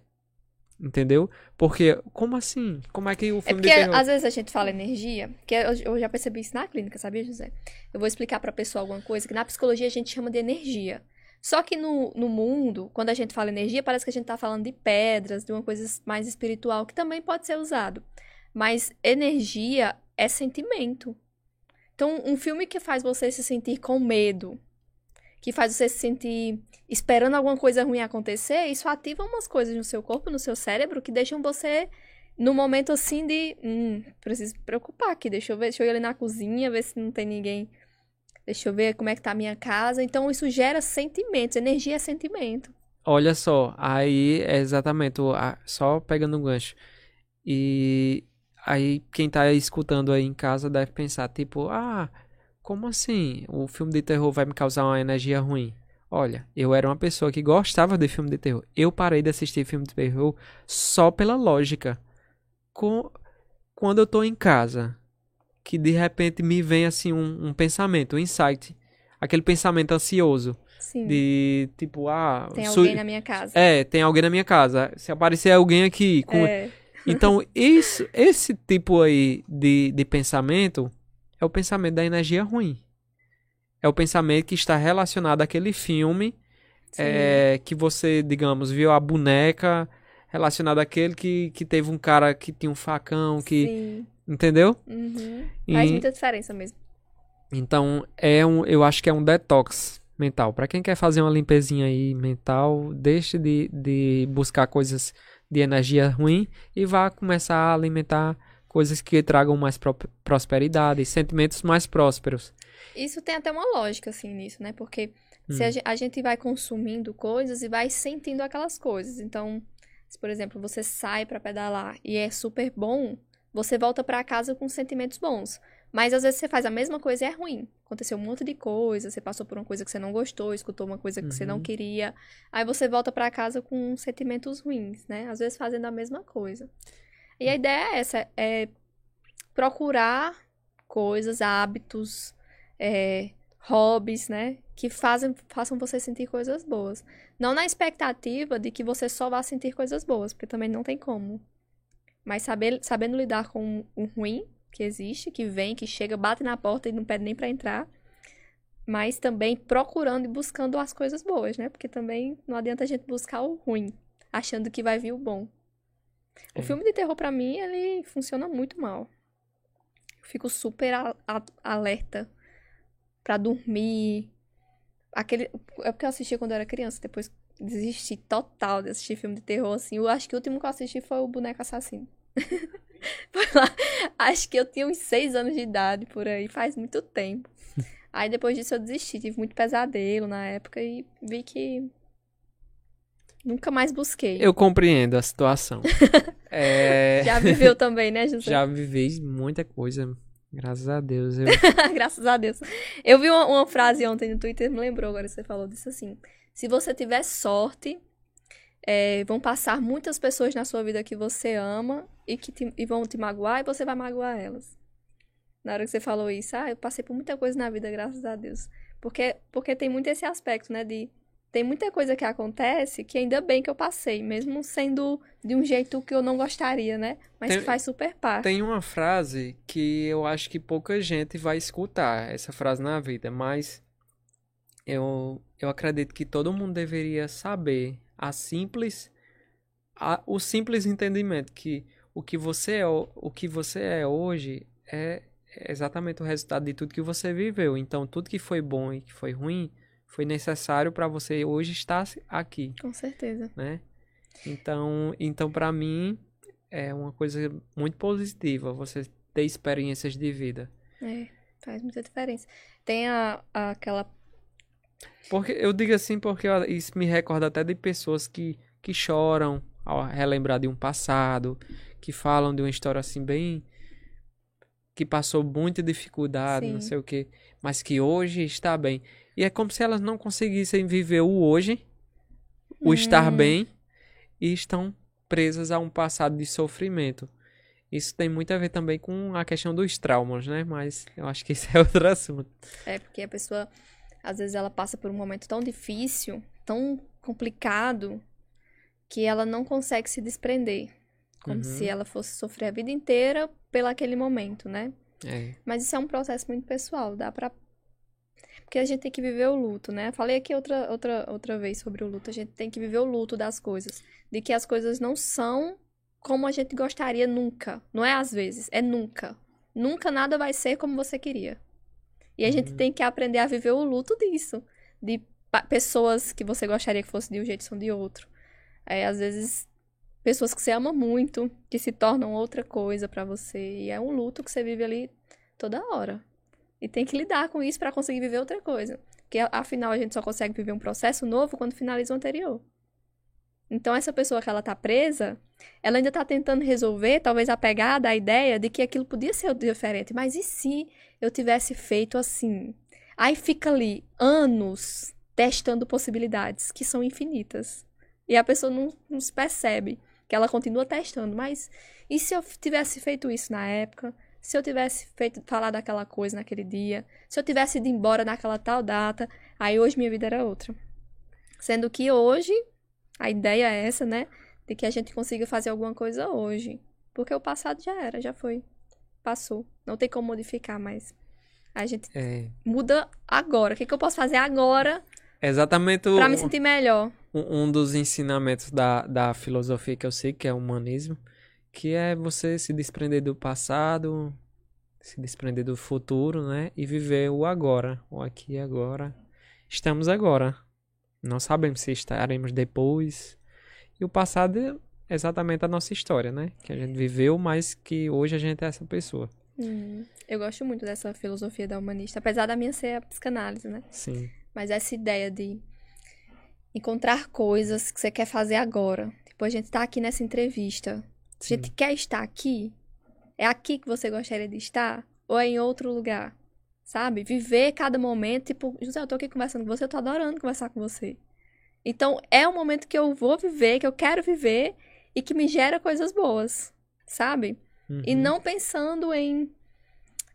Entendeu? Porque, como assim? Como é que o É filme porque de terror. às vezes a gente fala energia, que eu, eu já percebi isso na clínica, sabia, José? Eu vou explicar pra pessoa alguma coisa que na psicologia a gente chama de energia. Só que no, no mundo, quando a gente fala energia, parece que a gente tá falando de pedras, de uma coisa mais espiritual, que também pode ser usado. Mas energia é sentimento. Então, um filme que faz você se sentir com medo, que faz você se sentir esperando alguma coisa ruim acontecer, isso ativa umas coisas no seu corpo, no seu cérebro, que deixam você no momento assim de. Hum, preciso me preocupar aqui. Deixa eu ver, deixa eu ir ali na cozinha, ver se não tem ninguém. Deixa eu ver como é que tá a minha casa. Então, isso gera sentimentos. Energia é sentimento. Olha só, aí é exatamente, só pegando um gancho. E aí quem tá escutando aí em casa deve pensar, tipo, ah, como assim? O filme de terror vai me causar uma energia ruim? Olha, eu era uma pessoa que gostava de filme de terror. Eu parei de assistir filme de terror só pela lógica. Com... Quando eu tô em casa, que de repente me vem assim um, um pensamento, um insight. Aquele pensamento ansioso. Sim. De tipo, ah. Tem alguém na minha casa. É, tem alguém na minha casa. Se aparecer alguém aqui. com- É. *laughs* Então, isso, esse tipo aí de, de pensamento é o pensamento da energia ruim. É o pensamento que está relacionado àquele filme é, que você, digamos, viu a boneca relacionado àquele que, que teve um cara que tinha um facão, que. Sim. Entendeu? Uhum. E- Faz muita diferença mesmo. Então, é um, eu acho que é um detox mental. Pra quem quer fazer uma limpezinha aí mental, deixe de, de buscar coisas de energia ruim e vá começar a alimentar coisas que tragam mais pro- prosperidade, sentimentos mais prósperos. Isso tem até uma lógica, assim, nisso, né? Porque se Hum. a, ge- a gente vai consumindo coisas e vai sentindo aquelas coisas. Então, se, por exemplo, você sai pra pedalar e é super bom, você volta pra casa com sentimentos bons. Mas às vezes você faz a mesma coisa e é ruim. Aconteceu um monte de coisa, você passou por uma coisa que você não gostou, escutou uma coisa que você não Uhum. queria. Aí você volta pra casa com sentimentos ruins, né? Às vezes fazendo a mesma coisa. E a ideia é essa, é procurar coisas, hábitos, é, hobbies, né? Que fazem, façam você sentir coisas boas. Não na expectativa de que você só vá sentir coisas boas, porque também não tem como. Mas saber, sabendo lidar com o ruim que existe, que vem, que chega, bate na porta e não pede nem pra entrar. mas também procurando e buscando as coisas boas, né? Porque também não adianta a gente buscar o ruim, achando que vai vir o bom. O É. filme de terror, pra mim, ele funciona muito mal. Eu fico super a- a- alerta pra dormir. Aquele... É porque eu assisti quando eu era criança, depois desisti total de assistir filme de terror, assim. Eu acho que o último que eu assisti foi o Boneco Assassino. *laughs* foi lá. Acho que eu tinha uns seis anos de idade por aí, faz muito tempo. *laughs* Aí depois disso eu desisti, tive muito pesadelo na época e vi que nunca mais busquei. Eu compreendo a situação. *laughs* É, Já viveu também, né, José? já vivi muita coisa. Graças a Deus. Eu... Graças a Deus. Eu vi uma, uma frase ontem no Twitter, me lembrou agora que você falou disso assim. Se você tiver sorte, é, vão passar muitas pessoas na sua vida que você ama e que te- e vão te magoar e você vai magoar elas. Na hora que você falou isso, ah, eu passei por muita coisa na vida, graças a Deus. Porque, porque tem muito esse aspecto, né, de... Tem muita coisa que acontece que ainda bem que eu passei, mesmo sendo de um jeito que eu não gostaria, né? Mas Tem- que faz super parte. Tem uma frase que eu acho que pouca gente vai escutar essa frase na vida, mas eu, eu acredito que todo mundo deveria saber a simples a- o simples entendimento que o que você é, o que você é hoje é exatamente o resultado de tudo que você viveu. Então, tudo que foi bom e que foi ruim foi necessário para você hoje estar aqui Com certeza. né? Então, então para mim é uma coisa muito positiva você ter experiências de vida. É, faz muita diferença. Tem a, a- aquela. Porque eu digo assim porque isso me recorda até de pessoas que, que choram ao relembrar de um passado, que falam de uma história assim bem que passou muita dificuldade, não Sim. sei o quê, mas que hoje está bem. E é como se elas não conseguissem viver o hoje, o estar Hum. bem e estão presas a um passado de sofrimento. Isso tem muito a ver também com a questão dos traumas, né? Mas eu acho que isso é *laughs* outro assunto. É, porque a pessoa, às vezes, ela passa por um momento tão difícil, tão complicado, que ela não consegue se desprender. Como Uhum. se ela fosse sofrer a vida inteira pelo aquele momento, né? É. Mas isso é um processo muito pessoal, dá pra. Porque a gente tem que viver o luto, né? Falei aqui outra, outra, outra vez sobre o luto. A gente tem que viver o luto das coisas. De que as coisas não são como a gente gostaria nunca. Não é às vezes, é nunca. Nunca nada vai ser como você queria. E a gente Uhum. tem que aprender a viver o luto disso. De pessoas que você gostaria que fosse de um jeito são de outro. É, às vezes, pessoas que você ama muito, que se tornam outra coisa pra você. E é um luto que você vive ali toda hora. E tem que lidar com isso pra conseguir viver outra coisa. Porque afinal a gente só consegue viver um processo novo quando finaliza o anterior. Então essa pessoa que ela tá presa, ela ainda tá tentando resolver, talvez apegada à ideia de que aquilo podia ser diferente. Mas e se eu tivesse feito assim? Aí fica ali anos testando possibilidades que são infinitas. E a pessoa não, não se percebe que ela continua testando. Mas e se eu tivesse feito isso na época? Se eu tivesse feito falado aquela coisa naquele dia? Se eu tivesse ido embora naquela tal data? Aí hoje minha vida era outra. Sendo que hoje a ideia é essa, né? De que a gente consiga fazer alguma coisa hoje. Porque o passado já era, já foi. Passou. Não tem como modificar mais. A gente É muda agora. O que, que eu posso fazer agora exatamente o, pra me sentir melhor? um, um dos ensinamentos da, da filosofia que eu sei, que é o humanismo, que é você se desprender do passado, se desprender do futuro, né? E viver o agora, o aqui e agora. Estamos agora. Não sabemos se estaremos depois. E o passado exatamente a nossa história, né? Que a gente viveu, mas que hoje a gente é essa pessoa. Hum, eu gosto muito dessa filosofia da humanista. Apesar da minha ser a psicanálise, né? Sim. Mas essa ideia de encontrar coisas que você quer fazer agora. Tipo, a gente tá aqui nessa entrevista. A sim. gente quer estar aqui? É aqui que você gostaria de estar? Ou é em outro lugar? Sabe? Viver cada momento. Tipo, José, eu tô aqui conversando com você, eu tô adorando conversar com você. Então, é um momento que eu vou viver, que eu quero viver e que me gera coisas boas. Sabe? E Uhum. não pensando em.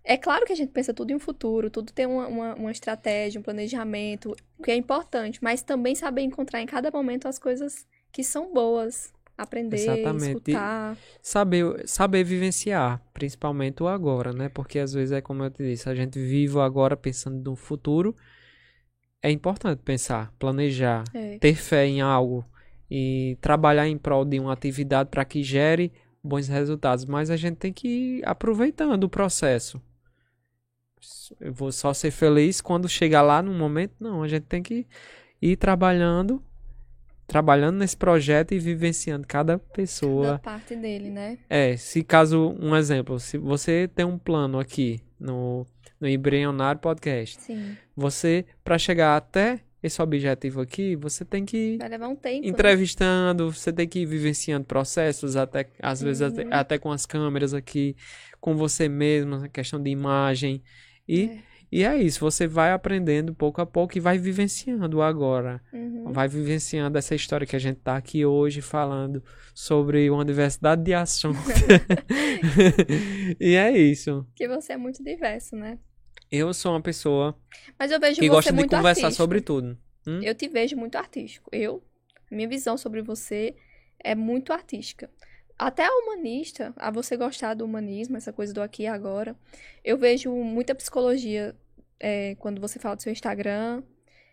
É claro que a gente pensa tudo em um futuro, tudo tem uma, uma, uma estratégia, um planejamento, que é importante, mas também saber encontrar em cada momento as coisas que são boas. Aprender, Exatamente. escutar. Saber, saber vivenciar, principalmente o agora, né? Porque às vezes é como eu te disse, a gente vive o agora pensando no futuro é importante pensar, planejar, É. ter fé em algo e trabalhar em prol de uma atividade para que gere bons resultados. Mas a gente tem que ir aproveitando o processo. Eu vou só ser feliz quando chegar lá no momento. Não, a gente tem que ir trabalhando, trabalhando nesse projeto e vivenciando cada pessoa. Da parte dele, né? É, se caso, um exemplo, se você tem um plano aqui no, no Embrionário Podcast, Sim. você, para chegar até esse objetivo aqui, você tem que ir Vai levar um tempo. né? entrevistando, você tem que ir vivenciando processos, até, às vezes até, Uhum. até com as câmeras aqui, com você mesmo, na questão de imagem. E É. e é isso, você vai aprendendo pouco a pouco e vai vivenciando agora. Uhum. Vai vivenciando essa história que a gente tá aqui hoje falando sobre uma diversidade de assuntos. *laughs* *laughs* e é isso. Que você é muito diverso, né? Eu sou uma pessoa Mas eu vejo que você gosta de muito conversar artístico. sobre tudo. Hum? Eu te vejo muito artístico. Eu, minha visão sobre você é muito artística. Até a humanista, a você gostar do humanismo, essa coisa do aqui e agora, eu vejo muita psicologia é, quando você fala do seu Instagram,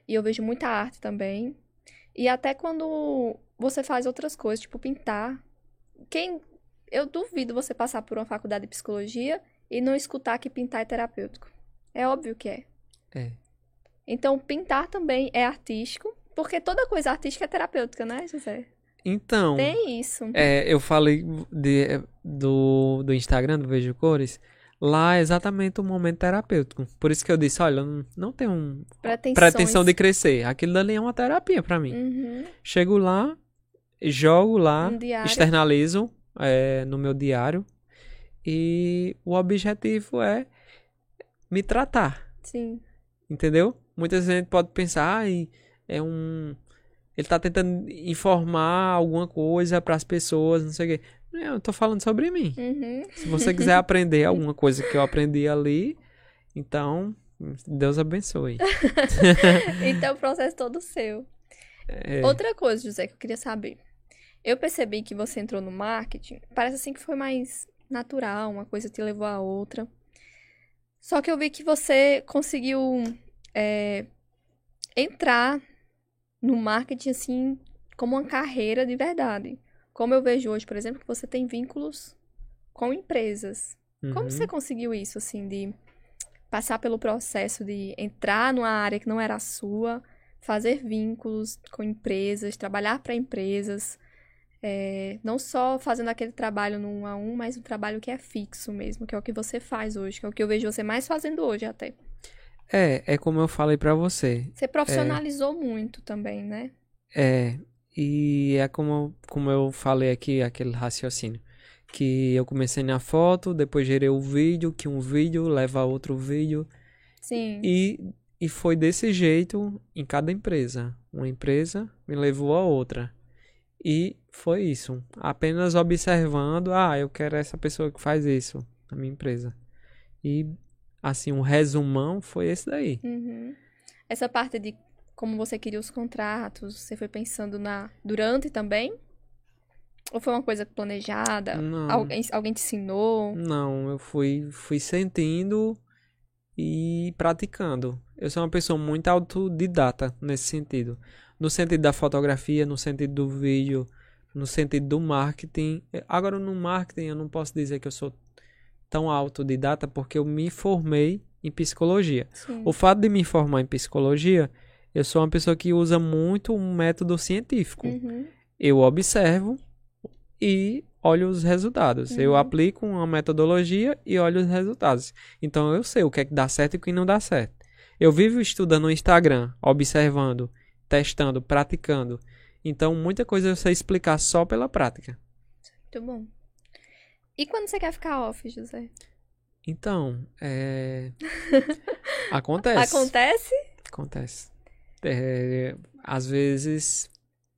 e eu vejo muita arte também. E até quando você faz outras coisas, tipo pintar. Quem. Eu duvido você passar por uma faculdade de psicologia e não escutar que pintar é terapêutico. É óbvio que é. É. Então, pintar também é artístico, porque toda coisa artística é terapêutica, né, José? Então, Tem isso. é, eu falei de- do, do Instagram, do Vejo Cores. Lá é exatamente o momento terapêutico. Por isso que eu disse, olha, eu não, tenho um pretensão de crescer. Aquilo dali é uma terapia pra mim. Uhum. Chego lá, jogo lá, Um externalizo é, no meu diário. E o objetivo é me tratar, Sim. entendeu? Muita gente pode pensar, ai, é um. Ele tá tentando informar alguma coisa pras pessoas, não sei o quê. Não, eu tô falando sobre mim. Uhum. Se você quiser *laughs* aprender alguma coisa que eu aprendi ali, então, Deus abençoe. *laughs* então, o processo todo seu. É, Outra coisa, José, que eu queria saber. Eu percebi que você entrou no marketing, parece assim que foi mais natural, uma coisa te levou a outra. Só que eu vi que você conseguiu é, entrar no marketing assim como uma carreira de verdade. Como eu vejo hoje, por exemplo, que você tem vínculos com empresas. Como uhum. você conseguiu isso, assim, de passar pelo processo de entrar numa área que não era a sua, fazer vínculos com empresas, trabalhar para empresas, é, não só fazendo aquele trabalho no um a um, mas um trabalho que é fixo mesmo, que é o que você faz hoje, que é o que eu vejo você mais fazendo hoje até. É, é como eu falei pra você. Você profissionalizou muito também, né? É, e é como, como eu falei aqui, aquele raciocínio. Que eu comecei na foto, depois gerei o vídeo, que um vídeo leva a outro vídeo. Sim. E, e foi desse jeito em cada empresa. Uma empresa me levou a outra. E foi isso. Apenas observando, ah, eu quero essa pessoa que faz isso na minha empresa. E assim, um resumão foi esse daí. Uhum. Essa parte de como você queria os contratos, você foi pensando na durante também? Ou foi uma coisa planejada? Não. Alguém, alguém te ensinou? Não, eu fui, fui sentindo e praticando. Eu sou uma pessoa muito autodidata nesse sentido. No sentido da fotografia, no sentido do vídeo, no sentido do marketing. Agora, no marketing, eu não posso dizer que eu sou tão autodidata porque eu me formei em psicologia. Sim. O fato de me formar em psicologia, eu sou uma pessoa que usa muito um método científico Uhum. eu observo e olho os resultados. Eu Uhum. aplico uma metodologia e olho os resultados. Então eu sei o que é que dá certo e o que não dá certo. Eu vivo estudando no Instagram, observando, testando, praticando. Então muita coisa sei explicar só pela prática. Muito bom. E quando você quer ficar off, José? Então, é... *laughs* acontece. Acontece? Acontece. É, Às vezes,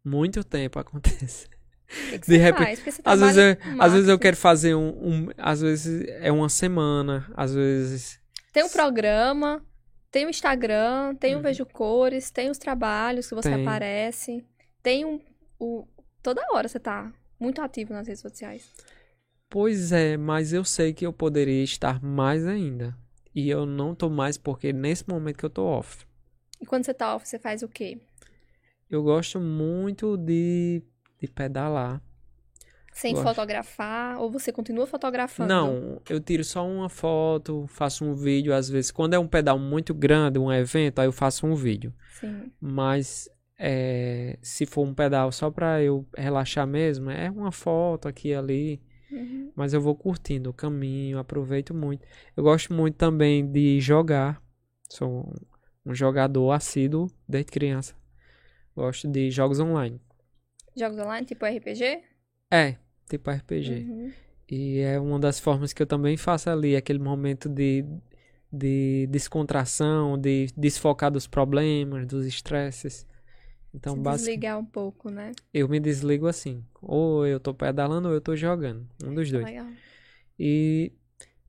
muito tempo acontece. Que, que De você repente- você Às vezes, eu, às vezes eu quero fazer um, um- Às vezes é uma semana. Às vezes. Tem um programa, tem o Instagram, tem o Uhum. Vejo Cores, tem os trabalhos que você Tem. aparece, tem um, o... Toda hora você tá muito ativo nas redes sociais. Pois é, mas eu sei que eu poderia estar mais ainda. E eu não tô mais porque nesse momento que eu tô off. E quando você tá off, você faz o quê? Eu gosto muito de, de pedalar. Sem Gosto. fotografar? Ou você continua fotografando? Não, eu tiro só uma foto, faço um vídeo às vezes. Quando é um pedal muito grande, um evento, aí eu faço um vídeo. Sim. Mas é, se for um pedal só pra eu relaxar mesmo, é uma foto aqui e ali. Uhum. Mas eu vou curtindo o caminho, aproveito muito. Eu gosto muito também de jogar. Sou um jogador assíduo desde criança. Gosto de jogos online. Jogos online, tipo RPG? É, tipo RPG. Uhum. E é uma das formas que eu também faço ali, aquele momento de, de descontração, de desfocar dos problemas, dos estresses. Então, Se basicamente, desligar um pouco, né? eu me desligo assim. Ou eu tô pedalando ou eu tô jogando. Um dos dois. Legal. E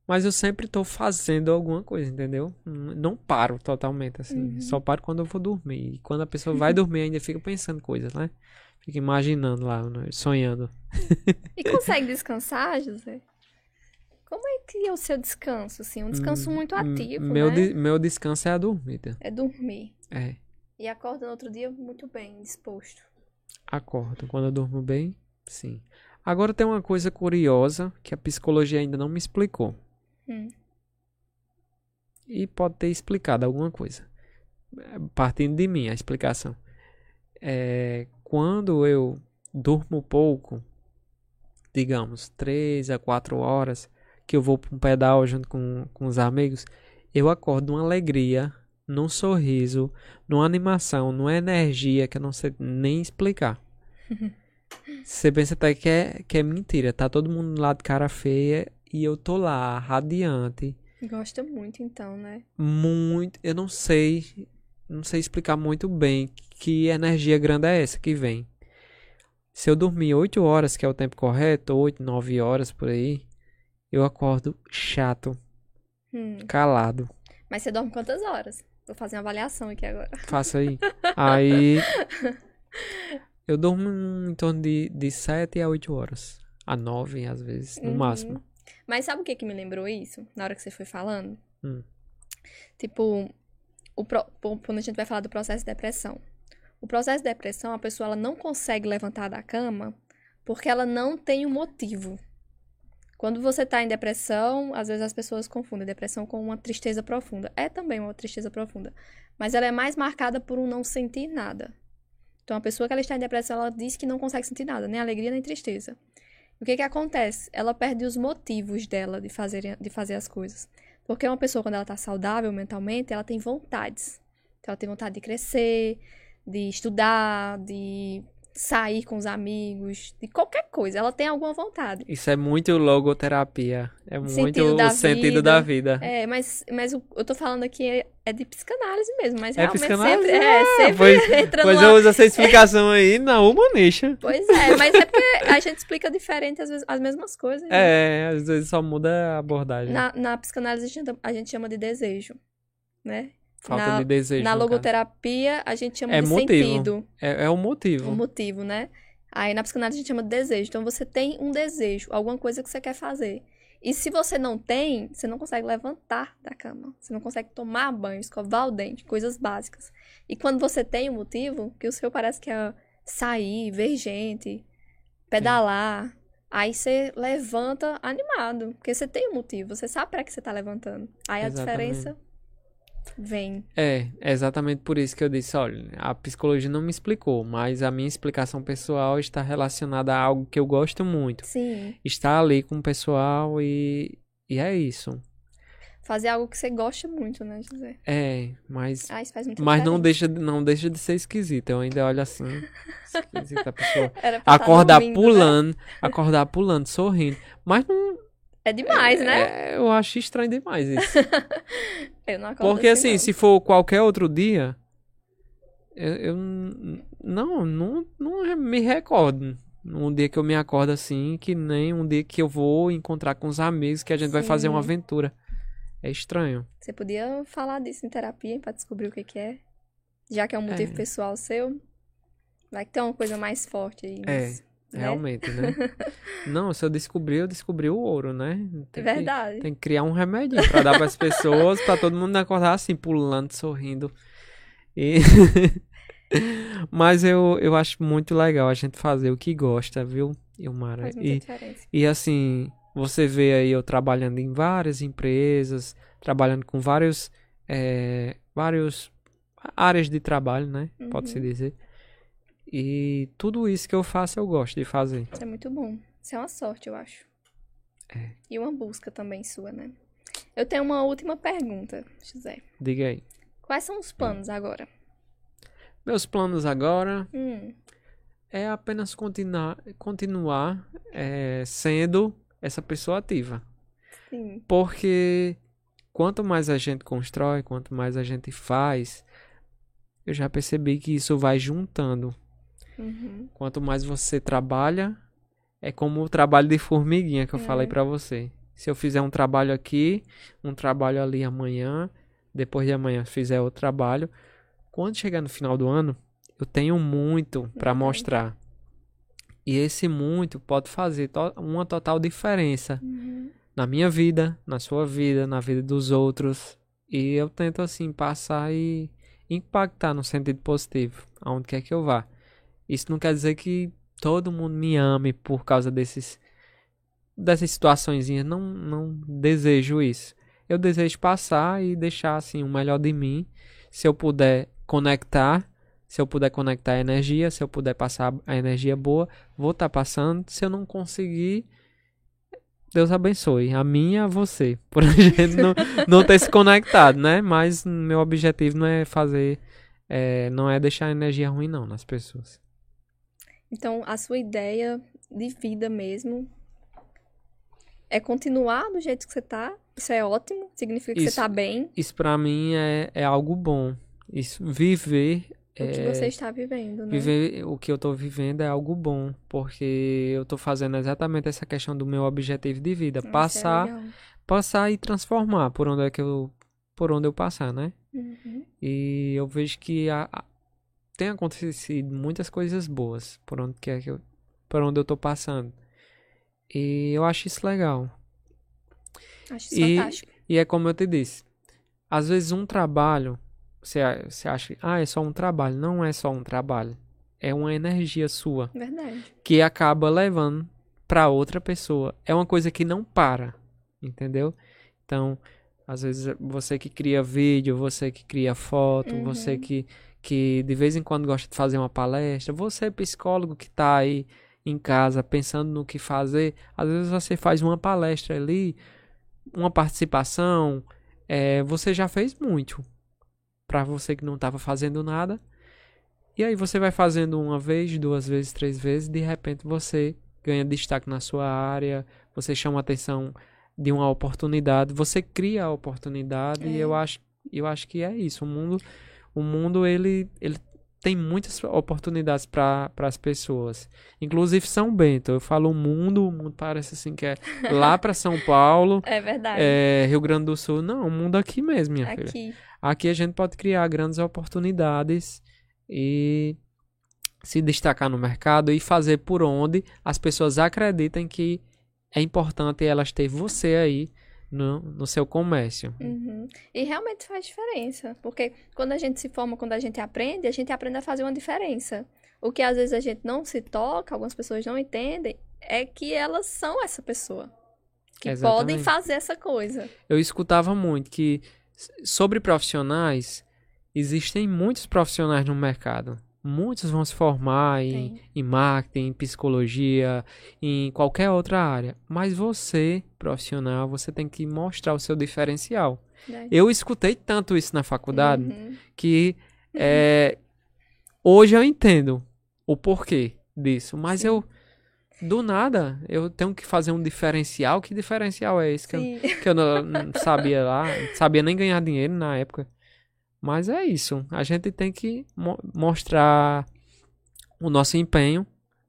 mas eu sempre tô fazendo alguma coisa, entendeu? Não paro totalmente assim. Uhum. Só paro quando eu vou dormir. E quando a pessoa vai dormir ainda fica pensando coisas, né? Fica imaginando lá, né? sonhando. E consegue descansar, José? Como é que é o seu descanso, assim? Um descanso muito M- ativo, meu, né? di- meu descanso é a dormida. É dormir. É. E acorda no outro dia muito bem, disposto. Acordo. Quando eu durmo bem, sim. Agora tem uma coisa curiosa que a psicologia ainda não me explicou. Hum. E pode ter explicado alguma coisa. Partindo de mim, a explicação. É, quando eu durmo pouco, digamos, 3 a 4 horas, que eu vou para um pedal junto com, com os amigos, eu acordo numa alegria, num sorriso, numa animação, numa energia que eu não sei nem explicar. *laughs* Você pensa até que é, que é mentira, tá todo mundo lá de cara feia e eu tô lá, radiante, Gosta muito, então, né? muito, eu não sei, não sei explicar muito bem que energia grande é essa que vem. Se eu dormir 8 horas, que é o tempo correto, 8, 9 horas por aí, eu acordo chato, Hum. calado. Mas você dorme quantas horas? Vou fazer uma avaliação aqui agora. Faça aí. *laughs* Aí eu durmo em torno de, de 7 a 8 horas. A 9 às vezes, no Uhum. máximo. Mas sabe o que que me lembrou isso? Na hora que você foi falando? Hum. Tipo, o pro- quando a gente vai falar do processo de depressão. O processo de depressão, a pessoa ela não consegue levantar da cama porque ela não tem um motivo. Quando você tá em depressão, às vezes as pessoas confundem depressão com uma tristeza profunda. É também uma tristeza profunda. Mas ela é mais marcada por um não sentir nada. Então, a pessoa que ela está em depressão, ela diz que não consegue sentir nada, nem alegria, nem tristeza. O que que acontece? Ela perde os motivos dela de fazer, de fazer as coisas. Porque uma pessoa, quando ela tá saudável mentalmente, ela tem vontades. Então, ela tem vontade de crescer, de estudar, de sair com os amigos, de qualquer coisa. Ela tem alguma vontade. Isso é muito logoterapia. É muito Sentido da o sentido vida. da vida. É, mas, mas eu tô falando aqui é, é de psicanálise mesmo, mas É realmente psicanálise? sempre, é, sempre pois- *laughs* entra Pois numa... eu uso essa explicação aí na humanista. Pois é, mas é porque a gente explica diferente às vezes, as mesmas coisas. né? É, às vezes só muda a abordagem. Na, na psicanálise a gente, a gente chama de desejo, né? Falta na- de desejo. Na no caso. logoterapia a gente chama É de motivo. sentido, É, é o motivo. o motivo, né? Aí na psicanálise a gente chama de desejo. Então você tem um desejo, alguma coisa que você quer fazer. E se você não tem, você não consegue levantar da cama. Você não consegue tomar banho, escovar o dente, coisas básicas. E quando você tem um motivo, que o seu parece que é sair, ver gente, pedalar, aí você levanta animado. Porque você tem um motivo, você sabe para que você tá levantando. Aí a Exatamente. diferença vem. É, é exatamente por isso que eu disse, olha, a psicologia não me explicou, mas a minha explicação pessoal está relacionada a algo que eu gosto muito. Sim. Está ali com o pessoal e, e é isso. Fazer algo que você gosta muito, né, José? É, mas Ah, isso faz muito mas não deixa, não deixa de ser esquisito. Eu ainda olho assim, esquisita a pessoa. *laughs* Acordar pulando, acordar pulando, sorrindo. Mas não. É demais, né? é, eu acho estranho demais isso. *laughs* Eu não acordo Porque assim, não. se for qualquer outro dia, eu, eu não, não, não me recordo. Um dia que eu me acordo assim, que nem um dia que eu vou encontrar com os amigos que a gente vai fazer uma Sim. aventura. É estranho. Você podia falar disso em terapia pra descobrir o que que é. Já que é um motivo É. pessoal seu. Vai que tem uma coisa mais forte aí. É, nisso, né? Realmente, né? *laughs* não, se eu descobrir, eu descobri o ouro, né? É Tem que- verdade. Tem que criar um remedinho pra dar pras pessoas, pra todo mundo acordar assim, pulando, sorrindo. E... *laughs* Mas eu, eu acho muito legal a gente fazer o que gosta, viu, Ilmara? Faz muita E, diferença. e assim, você vê aí eu trabalhando em várias empresas, trabalhando com vários, eh, vários áreas de trabalho, né? Pode-se Uhum. dizer. E tudo isso que eu faço eu gosto de fazer. Isso é muito bom. Isso é uma sorte, eu acho. É. E uma busca também sua, né? Eu tenho uma última pergunta, José. Diga aí. Quais são os planos agora? Meus planos agora Hum, é apenas continuar, continuar eh, sendo essa pessoa ativa. sim. Porque quanto mais a gente constrói, quanto mais a gente faz, eu já percebi que isso vai juntando. Uhum. Quanto mais você trabalha, é como o trabalho de formiguinha que eu É. falei pra você. Se eu fizer um trabalho aqui, um trabalho ali amanhã, depois de amanhã fizer outro trabalho, quando chegar no final do ano, eu tenho muito pra Uhum. mostrar. E esse muito pode fazer to- uma total diferença Uhum. na minha vida, na sua vida, na vida dos outros. E eu tento assim passar e impactar no sentido positivo, aonde quer que eu vá. Isso não quer dizer que todo mundo me ame por causa desses dessas situações, não não desejo isso. Eu desejo passar e deixar assim o melhor de mim. Se eu puder conectar, se eu puder conectar a energia, se eu puder passar a energia boa, vou estar passando. Se eu não conseguir, Deus abençoe. A e a você. *laughs* Por a gente não, não ter se conectado, né? Mas meu objetivo não é fazer. é, não é deixar energia ruim, não, nas pessoas. Então, a sua ideia de vida mesmo é continuar do jeito que você tá. Isso é ótimo. Significa que Isso. você tá bem. Isso pra mim é, é algo bom. Isso, viver. O que é, você está vivendo, né? Viver o que eu tô vivendo é algo bom, porque eu tô fazendo exatamente essa questão do meu objetivo de vida, é passar, legal. passar e transformar por onde é que eu por onde eu passar, né? Uhum. E eu vejo que a- tem acontecido muitas coisas boas por onde quer que eu, por onde eu tô passando. E eu acho isso legal. Acho isso E- fantástico. E é como eu te disse. Às vezes um trabalho, você, você acha ah, é só um trabalho. Não é só um trabalho. É uma energia sua Verdade. que acaba levando para outra pessoa. É uma coisa que não para, entendeu? Então, às vezes você que cria vídeo, você que cria foto, Uhum. você que, que de vez em quando gosta de fazer uma palestra, você psicólogo que tá aí em casa pensando no que fazer, às vezes você faz uma palestra ali, uma participação, é, você já fez muito para você que não estava fazendo nada. E aí você vai fazendo uma vez, duas vezes, três vezes, de repente você ganha destaque na sua área, você chama a atenção de uma oportunidade, você cria a oportunidade e É. eu acho, eu acho que é isso. O mundo, o mundo ele, ele tem muitas oportunidades para as pessoas. Inclusive São Bento, eu falo o mundo, o mundo parece assim que é *laughs* lá para São Paulo, É verdade. é, Rio Grande do Sul, não, o mundo aqui mesmo, minha filha. Aqui. Aqui a gente pode criar grandes oportunidades e se destacar no mercado e fazer por onde as pessoas acreditem que é importante elas ter você aí no, no seu comércio. Uhum. E realmente faz diferença. Porque quando a gente se forma, quando a gente aprende, a gente aprende a fazer uma diferença. O que às vezes a gente não se toca, algumas pessoas não entendem, é que elas são essa pessoa. Que podem Exatamente. fazer essa coisa. Eu escutava muito que sobre profissionais, existem muitos profissionais no mercado. Muitos vão se formar em, em marketing, em psicologia, em qualquer outra área. Mas você, profissional, você tem que mostrar o seu diferencial. Eu escutei tanto isso na faculdade Uhum. que é, hoje eu entendo o porquê disso. Mas Sim. eu, do nada, eu tenho que fazer um diferencial. Que diferencial é esse? Que eu, que eu não, não sabia lá, não sabia nem ganhar dinheiro na época. Mas é isso, a gente tem que mo- mostrar o nosso empenho,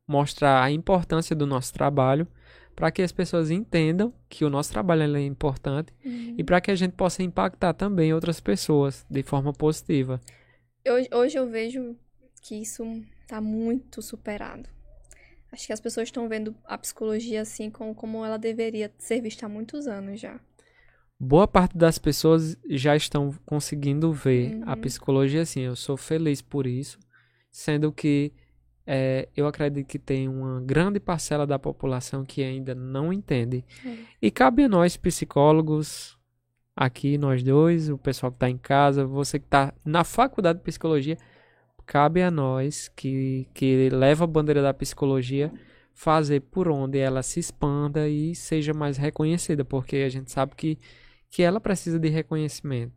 mostrar a importância do nosso trabalho, para que as pessoas entendam que o nosso trabalho é importante Uhum. e para que a gente possa impactar também outras pessoas de forma positiva. Hoje, hoje eu vejo que isso tá muito superado. Acho que as pessoas estão vendo a psicologia assim como, como ela deveria ser vista há muitos anos já. Boa parte das pessoas já estão conseguindo ver a Uhum. psicologia assim. Eu sou feliz por isso, sendo que é, eu acredito que tem uma grande parcela da população que ainda não entende. É. E cabe a nós, psicólogos, aqui, nós dois, o pessoal que está em casa, você que está na faculdade de psicologia, cabe a nós que, que leva a bandeira da psicologia fazer por onde ela se expanda e seja mais reconhecida, porque a gente sabe que, que ela precisa de reconhecimento.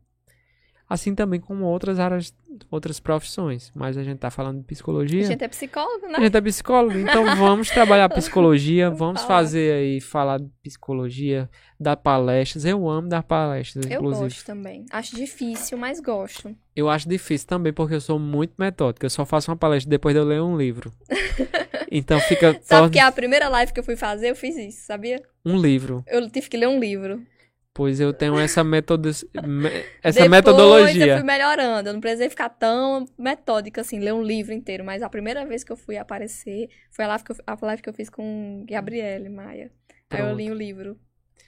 Assim também como outras áreas, outras profissões, mas a gente está falando de psicologia. A gente é psicólogo, né? A gente é psicólogo, então vamos trabalhar psicologia, *laughs* Vamos fazer aí, falar de psicologia, dar palestras. Eu amo dar palestras, Eu inclusive. gosto também. Acho difícil, mas gosto. Eu acho difícil também, porque eu sou muito metódico. Eu só faço uma palestra depois de eu ler um livro. Então fica *laughs* Sabe que a primeira live que eu fui fazer, eu fiz isso, sabia? um livro. Eu tive que ler um livro. Pois eu tenho essa, metodo... me- essa Depois eu metodologia. fui melhorando. Eu não precisei ficar tão metódica assim, ler um livro inteiro. Mas a primeira vez que eu fui aparecer foi a live que eu, a live que eu fiz com Gabriele Maia. Aí eu Pronto. li o livro.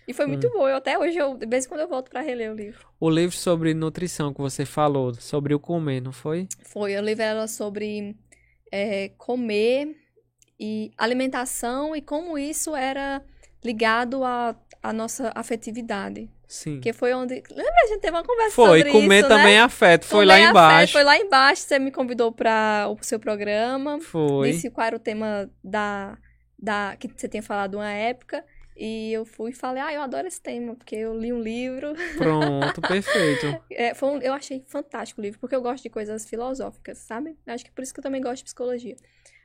E foi Hum. muito bom. Eu, até hoje, eu, de vez em quando eu volto pra reler o livro. O livro sobre nutrição que você falou, sobre o comer, não foi? Foi, o livro era sobre é, comer e alimentação e como isso era ligado à, à nossa afetividade. Sim. Que foi onde. Lembra? A gente teve uma conversa Foi, sobre comer isso, também né? afeto. Foi Comer lá afeto, embaixo. Foi lá embaixo, você me convidou para o seu programa. Foi. Disse qual era o tema da, da que você tinha falado uma época. E eu fui e falei, ah, eu adoro esse tema, porque eu li um livro. Pronto, *laughs* perfeito. É, foi um- eu achei fantástico o livro, porque eu gosto de coisas filosóficas, sabe? Acho que por isso que eu também gosto de psicologia.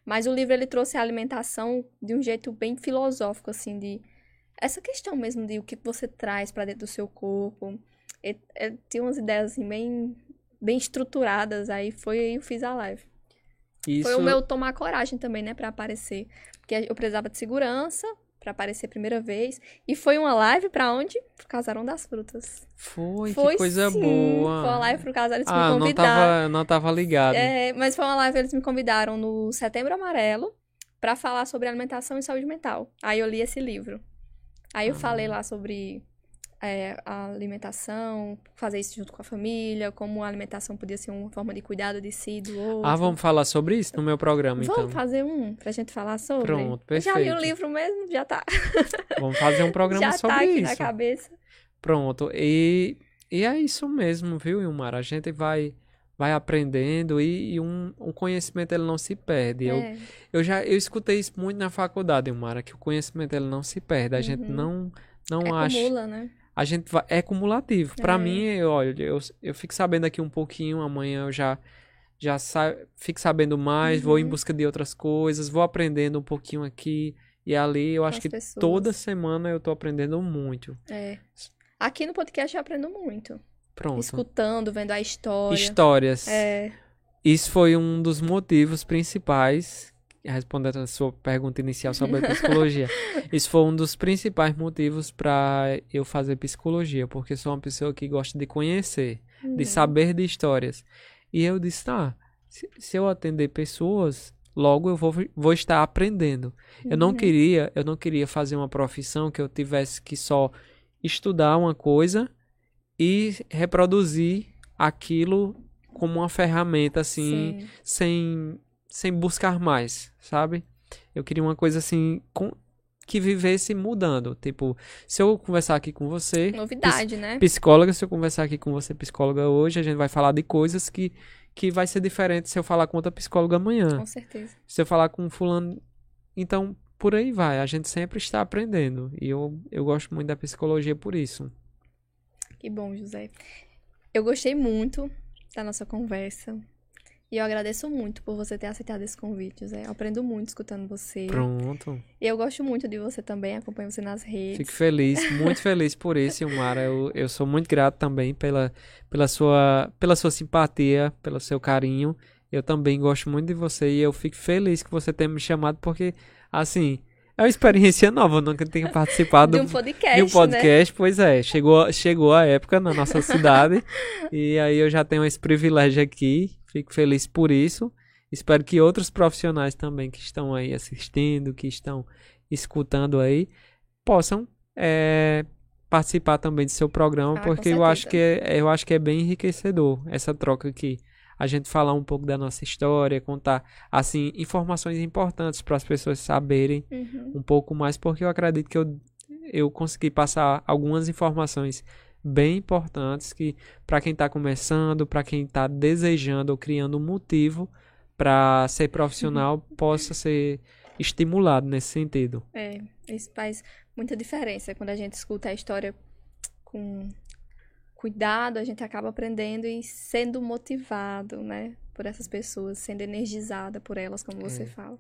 Mas o livro, ele trouxe a alimentação de um jeito bem filosófico, assim, de... Essa questão mesmo de o que você traz pra dentro do seu corpo. É, é, tem umas ideias, assim, bem, bem estruturadas. Aí foi aí eu fiz a live. Isso, Foi o meu tomar coragem também, né, pra aparecer. Porque eu precisava de segurança pra aparecer a primeira vez. E foi uma live pra onde? Pro Casarão das Frutas. Foi, foi que coisa sim. boa. Foi uma live pro casarão, eles ah, me não convidaram. tava, não tava ligado. É, mas foi uma live, eles me convidaram no Setembro Amarelo pra falar sobre alimentação e saúde mental. Aí eu li esse livro. Aí eu falei lá sobre é, a alimentação, fazer isso junto com a família, como a alimentação podia ser uma forma de cuidado de si, do outro. Ah, vamos falar sobre isso no meu programa, Vamos então. fazer um pra gente falar sobre? Pronto, Eu Já li o perfeito. livro mesmo, já tá, *laughs* Vamos fazer um programa já sobre tá aqui na isso. cabeça. Pronto. E, e é isso mesmo, viu, Ilmar? A gente vai vai aprendendo e, e um, um conhecimento ele não se perde. Eu, É, eu já eu escutei isso muito na faculdade, Ilmara, que o conhecimento ele não se perde. A gente Uhum. não não acha acumula, né? a gente vai, é cumulativo. Pra É. mim, eu, olha, eu, eu fico sabendo aqui um pouquinho, amanhã eu já já sa fico sabendo mais, vou em Uhum. busca de outras coisas, vou aprendendo um pouquinho aqui e ali. Eu com acho que pessoas. toda semana eu tô aprendendo muito. É. Aqui no podcast eu aprendo muito. Pronto. Escutando, vendo a história. Histórias. É, Isso foi um dos motivos principais, respondendo a sua pergunta inicial sobre a *laughs* psicologia. Isso foi um dos principais motivos para eu fazer psicologia, porque sou uma pessoa que gosta de conhecer, de uhum. saber de histórias. E eu disse, tá, se, se eu atender pessoas, logo eu vou, vou estar aprendendo. Eu não Uhum. queria, eu não queria fazer uma profissão que eu tivesse que só estudar uma coisa e reproduzir aquilo como uma ferramenta assim, Sim. sem sem buscar mais, sabe? Eu queria uma coisa assim com, que vivesse mudando, tipo, se eu conversar aqui com você, Novidade, né? psicóloga, se eu conversar aqui com você, psicóloga, hoje, a gente vai falar de coisas que, que vai ser diferente se eu falar com outra psicóloga amanhã. Com certeza. Se eu falar com fulano. Então, por aí vai. A gente sempre está aprendendo. E eu, eu gosto muito da psicologia por isso. Que bom, José. Eu gostei muito da nossa conversa. E eu agradeço muito por você ter aceitado esse convite, José. Eu aprendo muito escutando você. Pronto. E eu gosto muito de você também, acompanho você nas redes. Fico feliz, muito feliz por isso, Ilmara. Eu, eu sou muito grato também pela, pela, sua, pela sua simpatia, pelo seu carinho. Eu também gosto muito de você e eu fico feliz que você tenha me chamado, porque, assim, é uma experiência nova. Eu nunca tinha participado de um podcast, de um né? podcast, pois é, chegou, chegou a época na nossa cidade e aí eu já tenho esse privilégio aqui, fico feliz por isso. Espero que outros profissionais também que estão aí assistindo, que estão escutando aí, possam é, participar também do seu programa, Ah, porque eu acho, que é, eu acho que é bem enriquecedor essa troca aqui. A gente falar um pouco da nossa história, contar, assim, informações importantes para as pessoas saberem Uhum. um pouco mais, porque eu acredito que eu, eu consegui passar algumas informações bem importantes que para quem está começando, para quem está desejando ou criando um motivo para ser profissional, possa ser estimulado nesse sentido. É, isso faz muita diferença. Quando a gente escuta a história com cuidado, a gente acaba aprendendo e sendo motivado, né? Por essas pessoas, sendo energizada por elas, como você É. fala.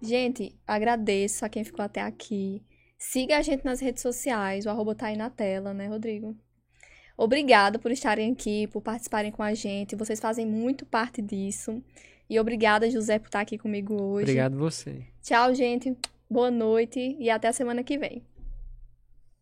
Gente, agradeço a quem ficou até aqui. Siga a gente nas redes sociais, o arroba tá aí na tela, né, Rodrigo? Obrigada por estarem aqui, por participarem com a gente. Vocês fazem muito parte disso. E obrigada, José, por estar aqui comigo hoje. Obrigado você. Tchau, gente. Boa noite e até a semana que vem.